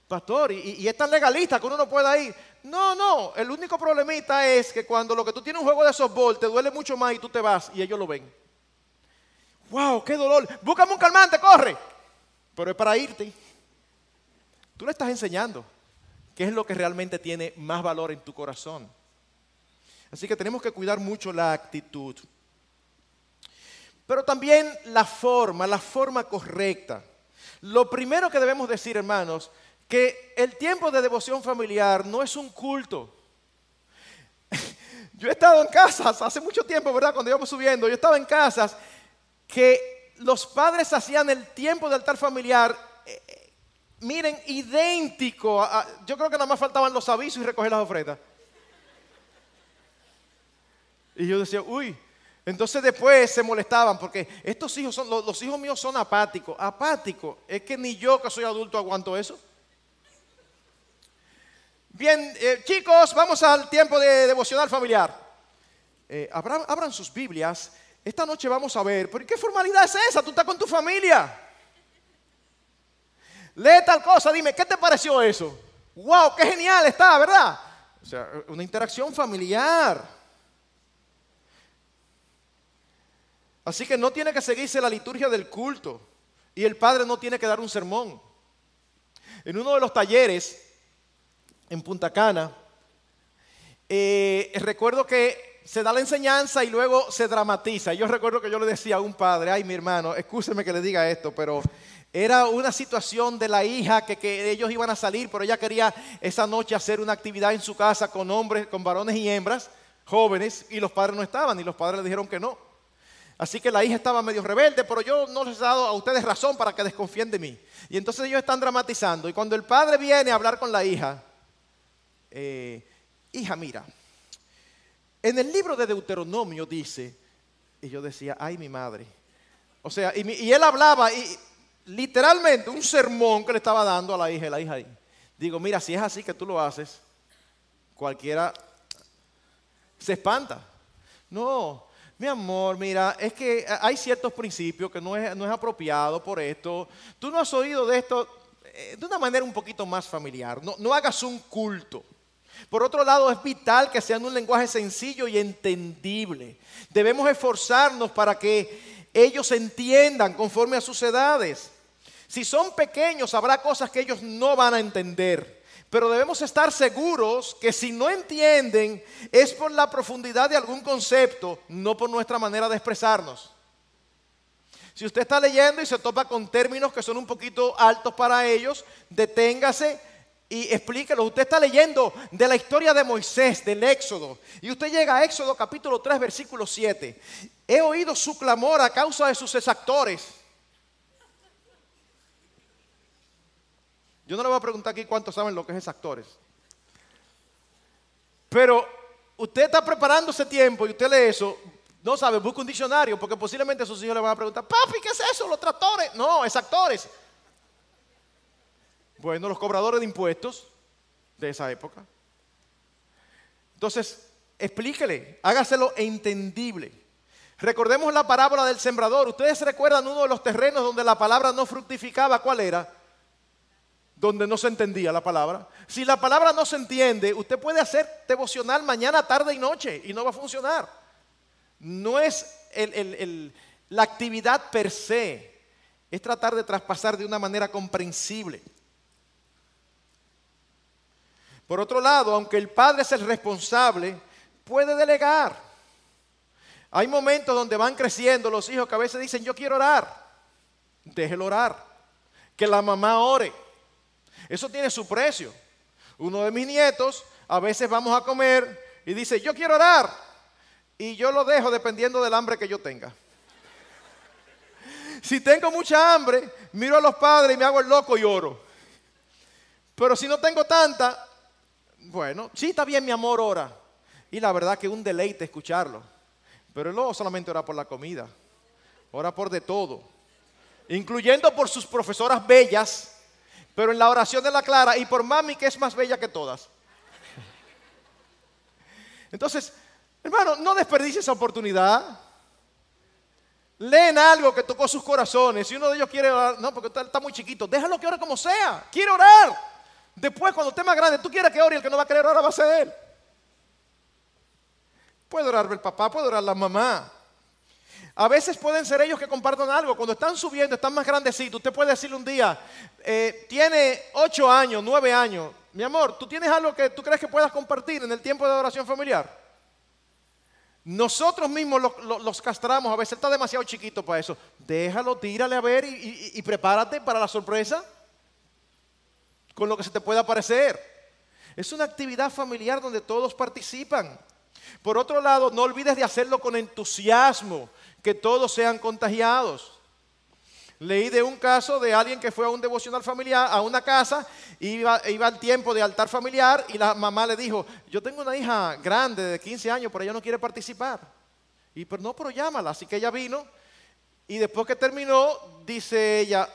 pastor, y, es tan legalista que uno no pueda ir. No, no, el único problemita es que cuando lo que tú tienes un juego de softball te duele mucho más y tú te vas y ellos lo ven. ¡Wow! ¡Qué dolor! Búscame un calmante, corre. Pero es para irte. Tú le estás enseñando qué es lo que realmente tiene más valor en tu corazón. Así que tenemos que cuidar mucho la actitud. Pero también la forma, la forma correcta. Lo primero que debemos decir, hermanos, que el tiempo de devoción familiar no es un culto. Yo he estado en casas hace mucho tiempo, ¿verdad? Cuando íbamos subiendo, yo estaba en casas que los padres hacían el tiempo del altar familiar, eh, eh, miren, idéntico. yo creo que nada más faltaban los avisos y recoger las ofrendas. Y yo decía, uy, entonces después se molestaban porque estos hijos son, los, hijos míos son apáticos. Apáticos, es que ni yo que soy adulto aguanto eso. Bien, eh, chicos, vamos al tiempo de devocional familiar. Abran, sus Biblias. Esta noche vamos a ver, ¿por qué formalidad es esa? Tú estás con tu familia. Lee tal cosa, dime, ¿qué te pareció eso? ¡Wow! ¡Qué genial está, ¿verdad? O sea, una interacción familiar. Así que no tiene que seguirse la liturgia del culto y el padre no tiene que dar un sermón. En uno de los talleres en Punta Cana. Eh, recuerdo que se da la enseñanza y luego se dramatiza. Yo recuerdo que yo le decía a un padre, ay mi hermano, escúcheme que le diga esto, pero era una situación de la hija que, que, ellos iban a salir, pero ella quería esa noche hacer una actividad en su casa con hombres, con varones y hembras, jóvenes, y los padres no estaban, y los padres le dijeron que no. Así que la hija estaba medio rebelde, pero yo no les he dado a ustedes razón para que desconfíen de mí. Y entonces ellos están dramatizando. Y cuando el padre viene a hablar con la hija, eh, hija, mira, en el libro de Deuteronomio dice, y yo decía, ay mi madre. O sea, y, él hablaba, y literalmente un sermón que le estaba dando a la hija, la hija ahí. Digo, mira, si es así que tú lo haces, cualquiera se espanta. No, mi amor, mira, es que hay ciertos principios que no es, no es apropiado por esto. Tú no has oído de esto eh, de una manera un poquito más familiar. No, no hagas un culto. Por otro lado, es vital que sea en un lenguaje sencillo y entendible. Debemos esforzarnos para que ellos entiendan conforme a sus edades. Si son pequeños, habrá cosas que ellos no van a entender. pero debemos estar seguros que si no entienden es por la profundidad de algún concepto, no por nuestra manera de expresarnos. Si usted está leyendo y se topa con términos que son un poquito altos para ellos, deténgase y explíquelo. Usted está leyendo de la historia de Moisés, del Éxodo, y usted llega a Éxodo capítulo 3, versículo 7. He oído su clamor a causa de sus exactores. Yo no le voy a preguntar aquí cuántos saben lo que es exactores. Pero usted está preparando ese tiempo y usted lee eso, no sabe, busca un diccionario, porque posiblemente sus hijos le van a preguntar, papi, ¿qué es eso? Los tractores. No, exactores. Bueno, los cobradores de impuestos de esa época. Entonces, explíquele, hágaselo entendible. Recordemos la parábola del sembrador. Ustedes recuerdan uno de los terrenos donde la palabra no fructificaba, ¿cuál era? Donde no se entendía la palabra. Si la palabra no se entiende, usted puede hacer devocional mañana, tarde y noche y no va a funcionar. No es la actividad per se, es tratar de traspasar de una manera comprensible. Por otro lado, aunque el padre es el responsable, puede delegar. Hay momentos donde van creciendo los hijos que a veces dicen, yo quiero orar. Déjelo orar. Que la mamá ore. Eso tiene su precio. Uno de mis nietos, a veces vamos a comer y dice, yo quiero orar. Y yo lo dejo dependiendo del hambre que yo tenga. Si tengo mucha hambre, miro a los padres y me hago el loco y oro. Pero si no tengo tanta, bueno, sí está bien mi amor, ora. Y la verdad que un deleite escucharlo. Pero no solamente ora por la comida, ora por de todo. Incluyendo por sus profesoras bellas, pero en la oración de la Clara y por mami que es más bella que todas. Entonces, hermano, no desperdicie esa oportunidad. Leen algo que tocó sus corazones. Si uno de ellos quiere orar, no, porque está, está muy chiquito, déjalo que ore como sea. Quiere orar. Después, cuando esté más grande, tú quieres que ore y el que no va a querer orar va a ser él. Puede orar el papá, puede orar la mamá. A veces pueden ser ellos que compartan algo. Cuando están subiendo, están más grandecitos. Usted puede decirle un día, eh, tiene ocho años, nueve años. Mi amor, ¿tú tienes algo que tú crees que puedas compartir en el tiempo de oración familiar? Nosotros mismos los, castramos. A veces está demasiado chiquito para eso. Déjalo, tírale a ver y prepárate para la sorpresa con lo que se te pueda parecer. Es una actividad familiar donde todos participan. Por otro lado, no olvides de hacerlo con entusiasmo, que todos sean contagiados. Leí de un caso de alguien que fue a un devocional familiar, a una casa, iba, iba al tiempo de altar familiar y la mamá le dijo, yo tengo una hija grande de 15 años, pero ella no quiere participar. Y pero no, pero llámala. Así que ella vino y después que terminó, dice ella,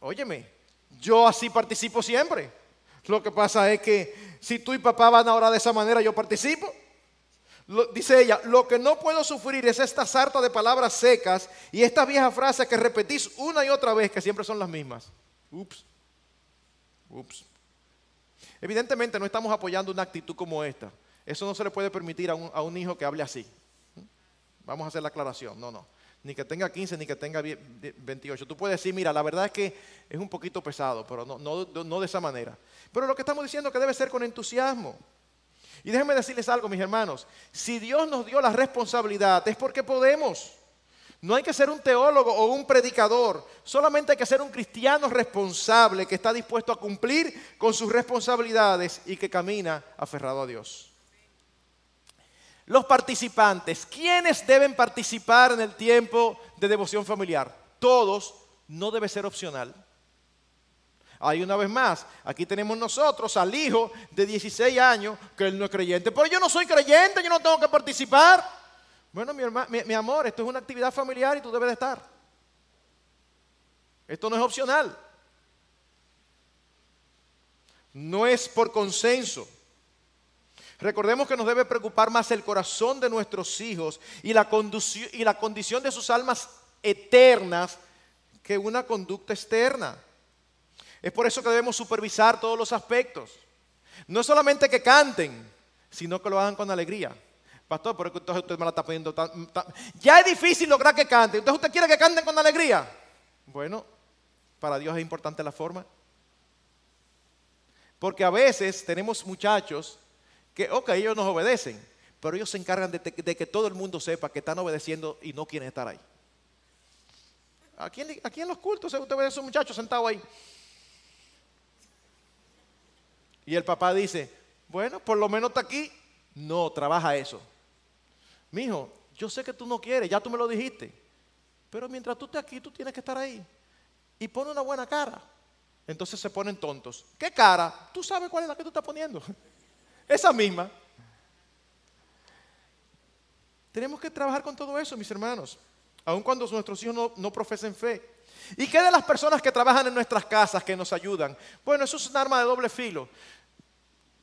óyeme, yo así participo siempre. Lo que pasa es que si tú y papá van a orar de esa manera, yo participo. dice ella, lo que no puedo sufrir es esta sarta de palabras secas y estas viejas frases que repetís una y otra vez, que siempre son las mismas. Ups, ups. Evidentemente no estamos apoyando una actitud como esta. Eso no se le puede permitir a un, a un hijo que hable así. Vamos a hacer la aclaración. No, no ni que tenga 15, ni que tenga 28. Tú puedes decir, mira, la verdad es que es un poquito pesado, pero no, no, de esa manera. Pero lo que estamos diciendo es que debe ser con entusiasmo. Y déjenme decirles algo, mis hermanos. Si Dios nos dio la responsabilidad, es porque podemos. No hay que ser un teólogo o un predicador, solamente hay que ser un cristiano responsable que está dispuesto a cumplir con sus responsabilidades y que camina aferrado a Dios. Los participantes, ¿quiénes deben participar en el tiempo de devoción familiar? Todos, no debe ser opcional. Hay una vez más, aquí tenemos nosotros al hijo de 16 años que él no es creyente. Pero yo no soy creyente, yo no tengo que participar. Bueno, mi, mi amor, esto es una actividad familiar y tú debes de estar. Esto no es opcional. No es por consenso. Recordemos que nos debe preocupar más el corazón de nuestros hijos y la, y la condición de sus almas eternas que una conducta externa. Es por eso que debemos supervisar todos los aspectos. No solamente que canten, sino que lo hagan con alegría. Pastor, pero entonces usted me la está pidiendo Ya es difícil lograr que canten. Entonces usted quiere que canten con alegría. Bueno, para Dios es importante la forma. Porque a veces tenemos muchachos que, ok, ellos nos obedecen, pero ellos se encargan de, que todo el mundo sepa que están obedeciendo y no quieren estar ahí. Aquí aquí en los cultos usted ve a esos muchachos sentados ahí. Y el papá dice, bueno, por lo menos está aquí. No, trabaja eso. Mijo, yo sé que tú no quieres, ya tú me lo dijiste. Pero mientras tú estés aquí, tú tienes que estar ahí. Y pone una buena cara. Entonces se ponen tontos. ¿Qué cara? Tú sabes cuál es la que tú estás poniendo. Esa misma. Tenemos que trabajar con todo eso, mis hermanos. Aun cuando nuestros hijos no, no profesen fe. ¿Y qué de las personas que trabajan en nuestras casas que nos ayudan? Bueno, eso es un arma de doble filo.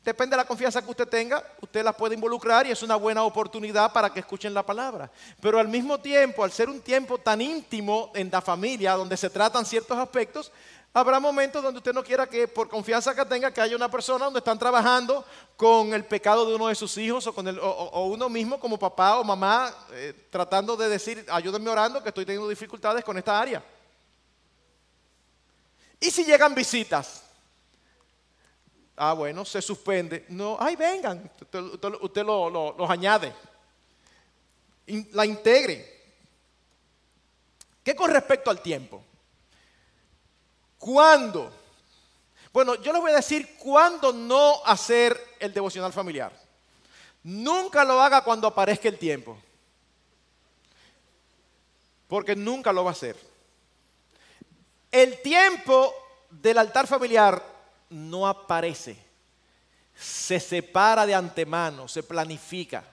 Depende de la confianza que usted tenga, usted la puede involucrar y es una buena oportunidad para que escuchen la palabra. Pero al mismo tiempo, al ser un tiempo tan íntimo en la familia, donde se tratan ciertos aspectos, habrá momentos donde usted no quiera que, por confianza que tenga, que haya una persona donde están trabajando con el pecado de uno de sus hijos o, con el, o, uno mismo como papá o mamá, eh, tratando de decir, ayúdenme orando que estoy teniendo dificultades con esta área. ¿Y si llegan visitas? Ah, bueno, se suspende. No, ay, vengan. Usted, los añade. La integre. ¿Qué con respecto al tiempo? ¿Cuándo? Bueno, yo les voy a decir cuándo no hacer el devocional familiar. Nunca lo haga cuando aparezca el tiempo. Porque nunca lo va a hacer. El tiempo del altar familiar no aparece, se separa de antemano, se planifica.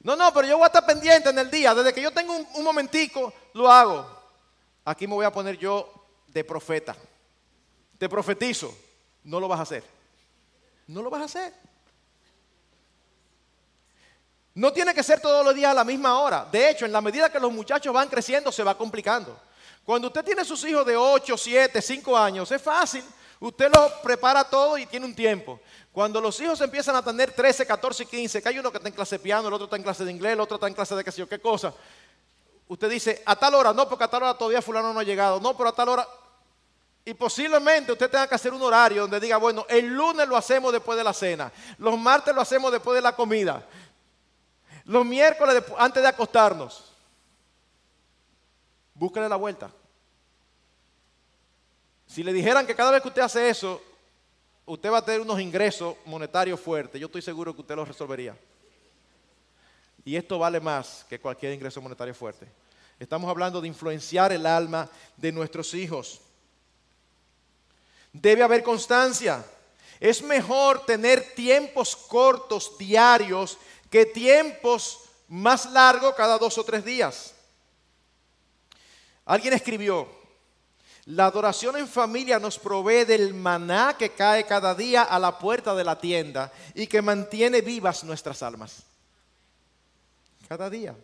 No, no, pero yo voy a estar pendiente en el día, desde que yo tengo un, momentico, lo hago. Aquí me voy a poner yo de profeta. Te profetizo, no lo vas a hacer. No lo vas a hacer. No tiene que ser todos los días a la misma hora. De hecho, en la medida que los muchachos van creciendo, se va complicando. Cuando usted tiene sus hijos de 8, 7, 5 años, es fácil. Usted lo prepara todo y tiene un tiempo. Cuando los hijos empiezan a tener 13, 14, 15, que hay uno que está en clase de piano, el otro está en clase de inglés, el otro está en clase de qué sé yo, qué cosa. Usted dice, a tal hora, no, porque a tal hora todavía fulano no ha llegado, no, pero a tal hora. Y posiblemente usted tenga que hacer un horario donde diga, bueno, el lunes lo hacemos después de la cena, los martes lo hacemos después de la comida, los miércoles antes de acostarnos. Búsquele la vuelta. Si le dijeran que cada vez que usted hace eso, usted va a tener unos ingresos monetarios fuertes, yo estoy seguro que usted los resolvería. Y esto vale más que cualquier ingreso monetario fuerte. Estamos hablando de influenciar el alma de nuestros hijos. Debe haber constancia. Es mejor tener tiempos cortos diarios que tiempos más largos cada dos o tres días. Alguien escribió, la adoración en familia nos provee del maná que cae cada día a la puerta de la tienda y que mantiene vivas nuestras almas. Cada día.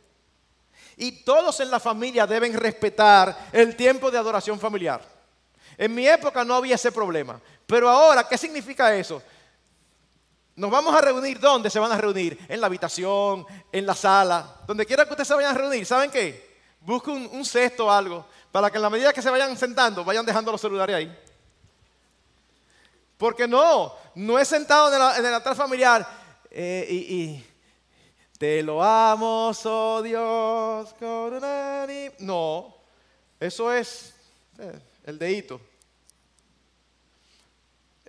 Y todos en la familia deben respetar el tiempo de adoración familiar. En mi época no había ese problema. Pero ahora, ¿qué significa eso? Nos vamos a reunir, ¿dónde se van a reunir? En la habitación, en la sala, donde quiera que ustedes se vayan a reunir. ¿Saben qué? Busque un, cesto o algo para que en la medida que se vayan sentando, vayan dejando los celulares ahí. Porque no, no es sentado en el, altar familiar eh, y, te lo amo, oh Dios. No, eso es eh, el dedito.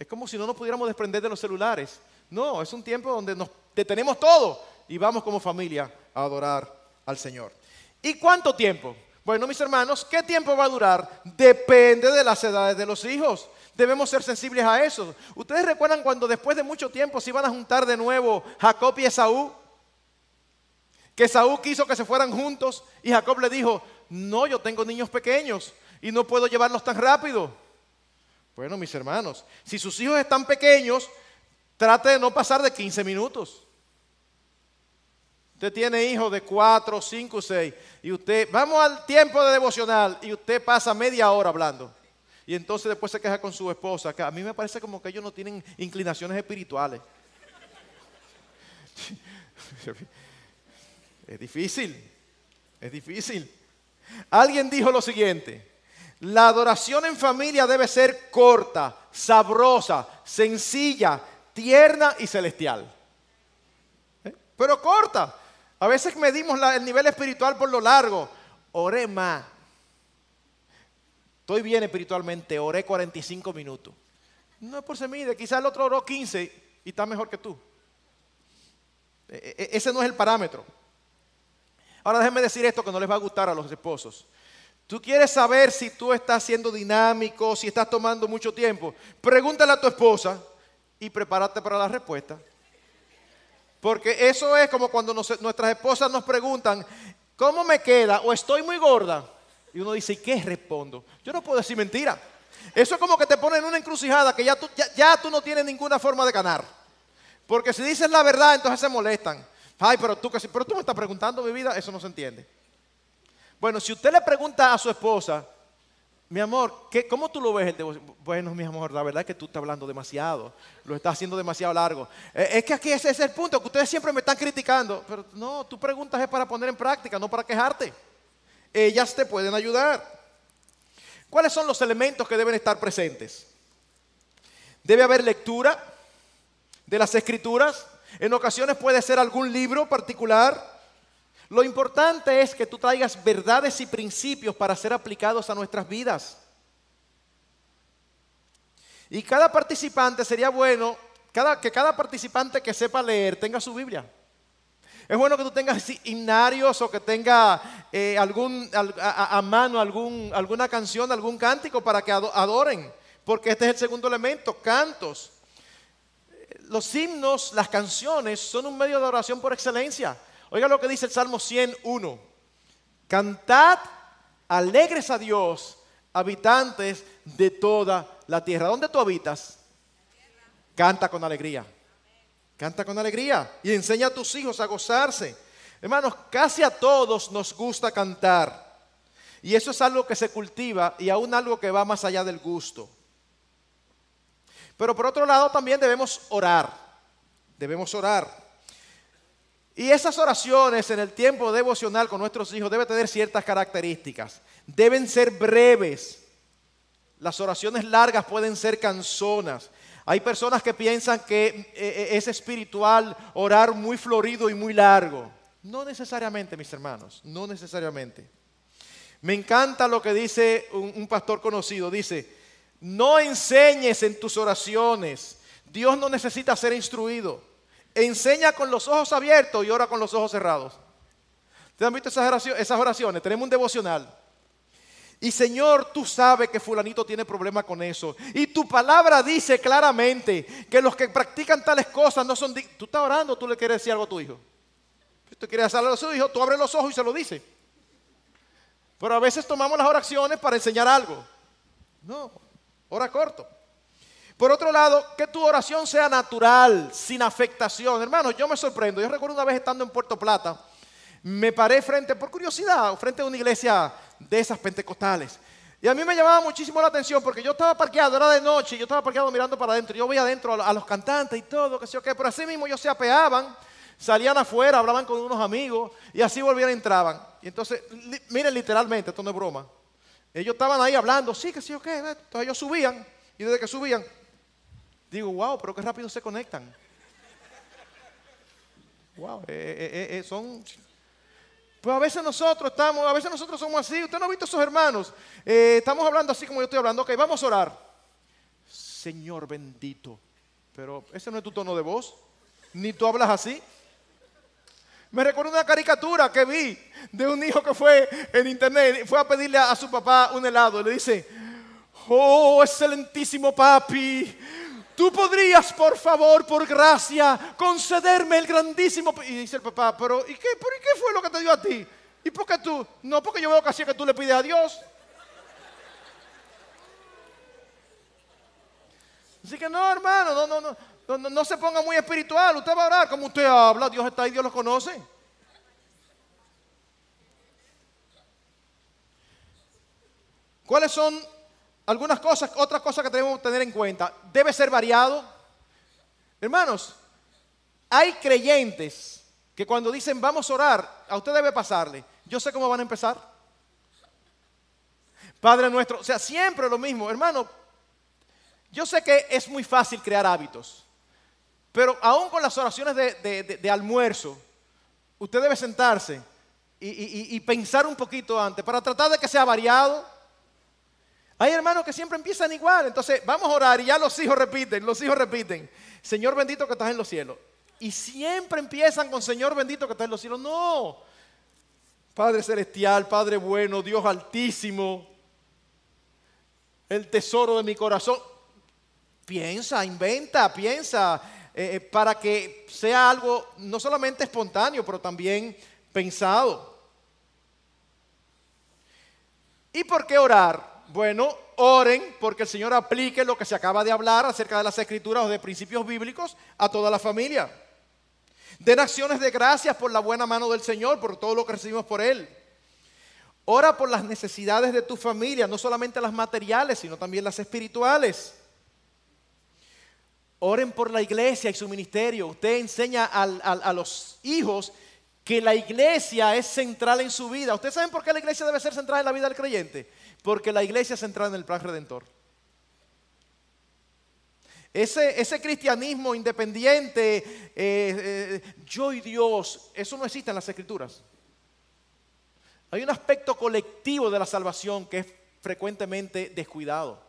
Es como si no nos pudiéramos desprender de los celulares. No, es un tiempo donde nos detenemos todo y vamos como familia a adorar al Señor. ¿Y cuánto tiempo? Bueno, mis hermanos, ¿qué tiempo va a durar? Depende de las edades de los hijos. Debemos ser sensibles a eso. ¿Ustedes recuerdan cuando después de mucho tiempo se iban a juntar de nuevo Jacob y Esaú? Que Esaú quiso que se fueran juntos y Jacob le dijo, no, yo tengo niños pequeños y no puedo llevarlos tan rápido. Bueno, mis hermanos, si sus hijos están pequeños, trate de no pasar de 15 minutos. Usted tiene hijos de 4, 5, 6 y usted, vamos al tiempo de devocional y usted pasa media hora hablando. Y entonces después se queja con su esposa, que a mí me parece como que ellos no tienen inclinaciones espirituales. Es difícil, es difícil. Alguien dijo lo siguiente, La adoración en familia debe ser corta, sabrosa, sencilla, tierna y celestial. ¿Eh? Pero corta. A veces medimos el nivel espiritual por lo largo. Oré más. Estoy bien espiritualmente, oré 45 minutos. No es por se mide, quizás el otro oró 15 y está mejor que tú. E, e, ese no es el parámetro. Ahora déjenme decir esto que no les va a gustar a los esposos. Tú quieres saber si tú estás siendo dinámico, si estás tomando mucho tiempo. Pregúntale a tu esposa y prepárate para la respuesta. Porque eso es como cuando nuestras esposas nos preguntan, ¿cómo me queda? ¿O estoy muy gorda? Y uno dice, ¿y qué respondo? Yo no puedo decir mentira. Eso es como que te ponen en una encrucijada que ya tú, ya, tú no tienes ninguna forma de ganar. Porque si dices la verdad, entonces se molestan. Ay, pero tú, pero tú me estás preguntando mi vida, eso no se entiende. Bueno, si usted le pregunta a su esposa, mi amor, ¿qué, ¿cómo tú lo ves? Bueno, mi amor, la verdad es que tú estás hablando demasiado, lo estás haciendo demasiado largo. Eh, es que aquí ese es el punto, que ustedes siempre me están criticando, pero no, tú preguntas es para poner en práctica, no para quejarte. Ellas te pueden ayudar. ¿Cuáles son los elementos que deben estar presentes? Debe haber lectura de las escrituras. En ocasiones puede ser algún libro particular. Lo importante es que tú traigas verdades y principios para ser aplicados a nuestras vidas. Y cada participante sería bueno que cada participante que sepa leer tenga su Biblia. Es bueno que tú tengas himnarios o que tenga eh, algún, a, mano alguna canción, algún cántico para que adoren, porque este es el segundo elemento, cantos. Los himnos, las canciones son un medio de oración por excelencia. Oiga lo que dice el Salmo 101. Cantad alegres a Dios, habitantes de toda la tierra. ¿Dónde tú habitas? Canta con alegría. Canta con alegría y enseña a tus hijos a gozarse. Hermanos, casi a todos nos gusta cantar. Y eso es algo que se cultiva y aún algo que va más allá del gusto. Pero por otro lado también debemos orar. Debemos orar. Y esas oraciones en el tiempo devocional con nuestros hijos deben tener ciertas características. Deben ser breves. Las oraciones largas pueden ser canzonas. Hay personas que piensan que eh, eh, es espiritual orar muy florido y muy largo. No necesariamente, mis hermanos, no necesariamente. Me encanta lo que dice un, pastor conocido. Dice, no enseñes en tus oraciones. Dios no necesita ser instruido. Enseña con los ojos abiertos y ora con los ojos cerrados. ¿Ustedes han visto esas oraciones? Tenemos un devocional. Y Señor, tú sabes que fulanito tiene problema con eso. Y tu palabra dice claramente que los que practican tales cosas no son... Tú estás orando, tú le quieres decir algo a tu hijo. Si tú quieres hacerlo a su hijo, tú abres los ojos y se lo dice. Pero a veces tomamos las oraciones para enseñar algo. No, ora corto. Por otro lado, que tu oración sea natural, sin afectación. Hermano, yo me sorprendo. Yo recuerdo una vez estando en Puerto Plata, me paré frente, por curiosidad, frente a una iglesia de esas pentecostales. Y a mí me llamaba muchísimo la atención porque yo estaba parqueado, era de noche, yo estaba parqueado mirando para adentro. Yo veía adentro a los cantantes y todo, que sé yo qué, pero así mismo ellos se apeaban, salían afuera, hablaban con unos amigos y así volvían y entraban. Y entonces, miren literalmente, esto no es broma. Ellos estaban ahí hablando, sí, que sí, qué. Entonces ellos subían y desde que subían, digo, wow, pero qué rápido se conectan. Wow, eh, eh, eh, son pues a veces nosotros estamos, a veces nosotros somos así. Usted no ha visto a sus hermanos. Estamos hablando así como yo estoy hablando. Ok, vamos a orar. Señor bendito. Pero ese no es tu tono de voz. Ni tú hablas así. Me recuerdo una caricatura que vi de un hijo que fue en internet, fue a pedirle a, a su papá un helado y le dice, oh, excelentísimo papi, tú podrías, por favor, por gracia, concederme el grandísimo... Y dice el papá, pero ¿y qué, ¿por qué fue lo que te dio a ti? ¿Y por qué tú? No, porque yo veo así que tú le pides a Dios. Así que no, hermano, no, no, no, no, no se ponga muy espiritual. Usted va a orar como usted habla, Dios está ahí, Dios lo conoce. ¿Cuáles son algunas cosas, otras cosas que tenemos que tener en cuenta. Debe ser variado. Hermanos, hay creyentes que cuando dicen vamos a orar, a usted debe pasarle. Yo sé cómo van a empezar. Padre nuestro, o sea, siempre lo mismo, hermano. Yo sé que es muy fácil crear hábitos, pero aún con las oraciones de, almuerzo, usted debe sentarse y, y pensar un poquito antes para tratar de que sea variado. Hay hermanos que siempre empiezan igual, entonces vamos a orar y ya los hijos repiten, los hijos repiten, Señor bendito que estás en los cielos. Y siempre empiezan con Señor bendito que estás en los cielos. No, Padre celestial, Padre bueno, Dios altísimo, el tesoro de mi corazón. Piensa, inventa, piensa, eh, eh, para que sea algo no solamente espontáneo, pero también pensado. ¿Y por qué orar? Bueno, oren porque el Señor aplique lo que se acaba de hablar acerca de las escrituras o de principios bíblicos a toda la familia. Den acciones de gracias por la buena mano del Señor, por todo lo que recibimos por Él. Ora por las necesidades de tu familia, no solamente las materiales, sino también las espirituales. Oren por la iglesia y su ministerio. Usted enseña a los hijos que la iglesia es central en su vida. ¿Ustedes saben por qué la iglesia debe ser central en la vida del creyente? Porque la iglesia es central en el plan redentor. Ese, ese cristianismo independiente, eh, eh, yo y Dios, eso no existe en las escrituras. Hay un aspecto colectivo de la salvación que es frecuentemente descuidado.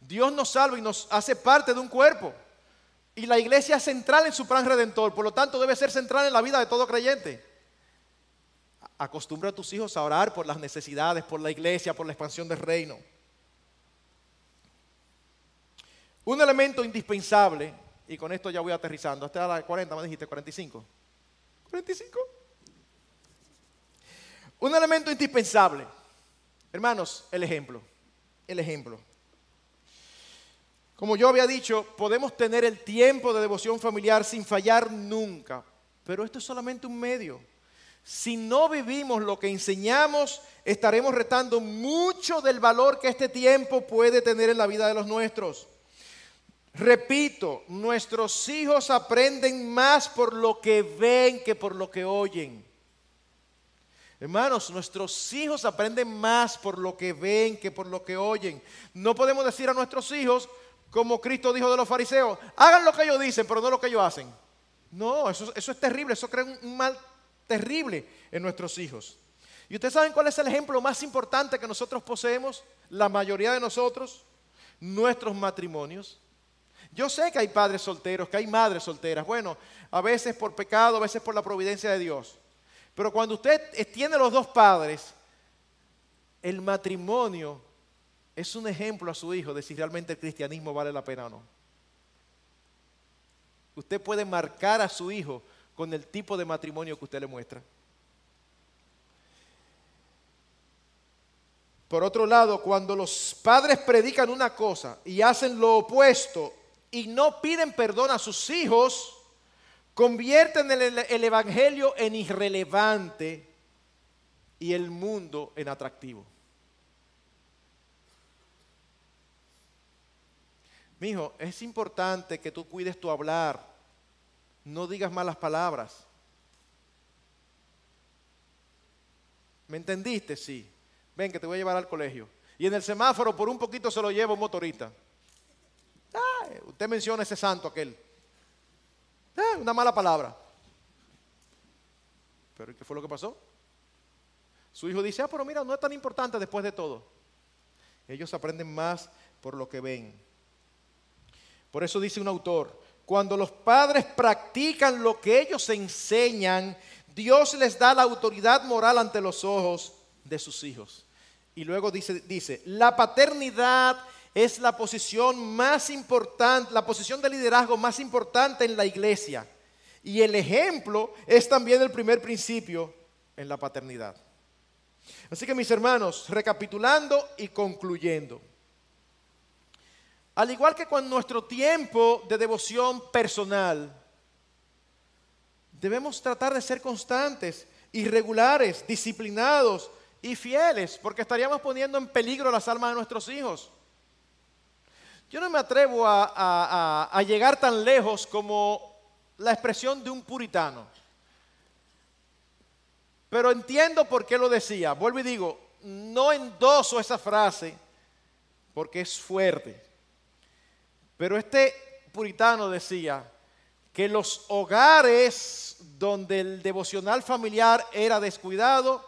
Dios nos salva y nos hace parte de un cuerpo. Y la iglesia es central en su plan redentor, por lo tanto debe ser central en la vida de todo creyente. Acostumbra a tus hijos a orar por las necesidades, por la iglesia, por la expansión del reino. Un elemento indispensable, y con esto ya voy aterrizando, hasta la 40 me dijiste, 45. 45. Un elemento indispensable. Hermanos, el ejemplo. El ejemplo. Como yo había dicho, podemos tener el tiempo de devoción familiar sin fallar nunca, pero esto es solamente un medio. Si no vivimos lo que enseñamos, estaremos retando mucho del valor que este tiempo puede tener en la vida de los nuestros. Repito, nuestros hijos aprenden más por lo que ven que por lo que oyen. Hermanos, nuestros hijos aprenden más por lo que ven que por lo que oyen. No podemos decir a nuestros hijos, como Cristo dijo de los fariseos, hagan lo que ellos dicen, pero no lo que ellos hacen. No, eso, eso es terrible, eso crea un mal terrible en nuestros hijos. ¿Y ustedes saben cuál es el ejemplo más importante que nosotros poseemos? La mayoría de nosotros, nuestros matrimonios. Yo sé que hay padres solteros, que hay madres solteras. Bueno, a veces por pecado, a veces por la providencia de Dios. Pero cuando usted tiene los dos padres, el matrimonio es un ejemplo a su hijo de si realmente el cristianismo vale la pena o no. Usted puede marcar a su hijo con el tipo de matrimonio que usted le muestra. Por otro lado, cuando los padres predican una cosa y hacen lo opuesto y no piden perdón a sus hijos, convierten el, Evangelio en irrelevante y el mundo en atractivo. Mi hijo, es importante que tú cuides tu hablar, no digas malas palabras. ¿Me entendiste? Sí. Ven que te voy a llevar al colegio. Y en el semáforo por un poquito se lo lleva un motorista. usted menciona ese santo aquel. Ah, una mala palabra. Pero ¿qué fue lo que pasó? Su hijo dice, ah, pero mira, no es tan importante después de todo. Ellos aprenden más por lo que ven. Por eso dice un autor, cuando los padres practican lo que ellos enseñan, Dios les da la autoridad moral ante los ojos de sus hijos. Y luego dice, dice, la paternidad es la posición más importante, la posición de liderazgo más importante en la iglesia. Y el ejemplo es también el primer principio en la paternidad. Así que mis hermanos, recapitulando y concluyendo. Al igual que con nuestro tiempo de devoción personal, debemos tratar de ser constantes, irregulares, disciplinados y fieles, porque estaríamos poniendo en peligro las almas de nuestros hijos. Yo no me atrevo a, llegar tan lejos como la expresión de un puritano. Pero entiendo por qué lo decía. Vuelvo y digo, no endoso esa frase porque es fuerte. Pero este puritano decía que los hogares donde el devocional familiar era descuidado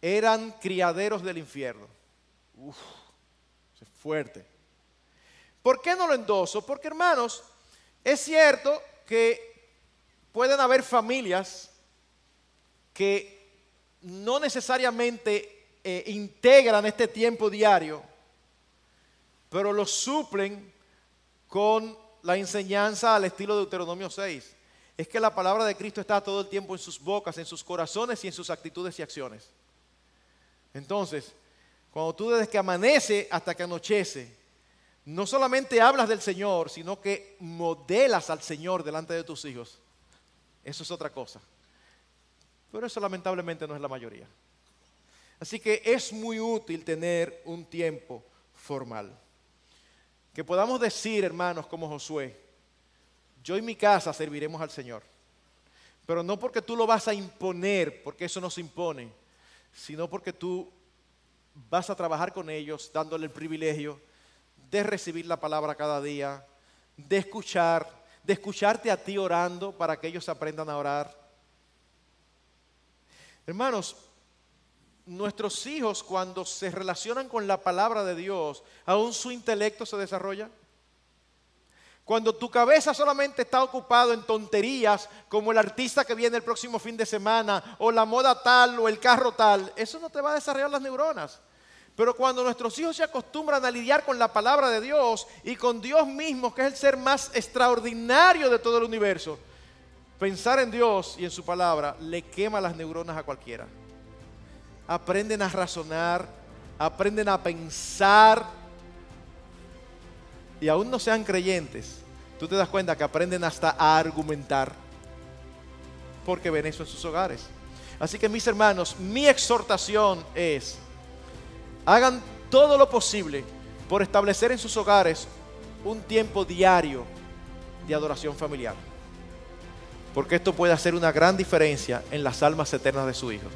eran criaderos del infierno. Uf, es fuerte. ¿Por qué no lo endoso? Porque hermanos, es cierto que pueden haber familias que no necesariamente eh, integran este tiempo diario, pero lo suplen con la enseñanza al estilo de Deuteronomio 6. Es que la palabra de Cristo está todo el tiempo en sus bocas, en sus corazones y en sus actitudes y acciones. Entonces, cuando tú desde que amanece hasta que anochece, no solamente hablas del Señor, sino que modelas al Señor delante de tus hijos, eso es otra cosa. Pero eso lamentablemente no es la mayoría. Así que es muy útil tener un tiempo formal. Que podamos decir, hermanos, como Josué, yo y mi casa serviremos al Señor. Pero no porque tú lo vas a imponer, porque eso no se impone, sino porque tú vas a trabajar con ellos dándole el privilegio de recibir la palabra cada día, de escuchar, de escucharte a ti orando para que ellos aprendan a orar. Hermanos, nuestros hijos cuando se relacionan con la palabra de Dios, aún su intelecto se desarrolla. Cuando tu cabeza solamente está ocupado en tonterías, como el artista que viene el próximo fin de semana, o la moda tal, o el carro tal, eso no te va a desarrollar las neuronas. Pero cuando nuestros hijos se acostumbran a lidiar con la palabra de Dios y con Dios mismo, que es el ser más extraordinario de todo el universo, pensar en Dios y en su palabra le quema las neuronas a cualquiera aprenden a razonar, aprenden a pensar y aún no sean creyentes, tú te das cuenta que aprenden hasta a argumentar porque ven eso en sus hogares. Así que mis hermanos, mi exhortación es, hagan todo lo posible por establecer en sus hogares un tiempo diario de adoración familiar. Porque esto puede hacer una gran diferencia en las almas eternas de sus hijos.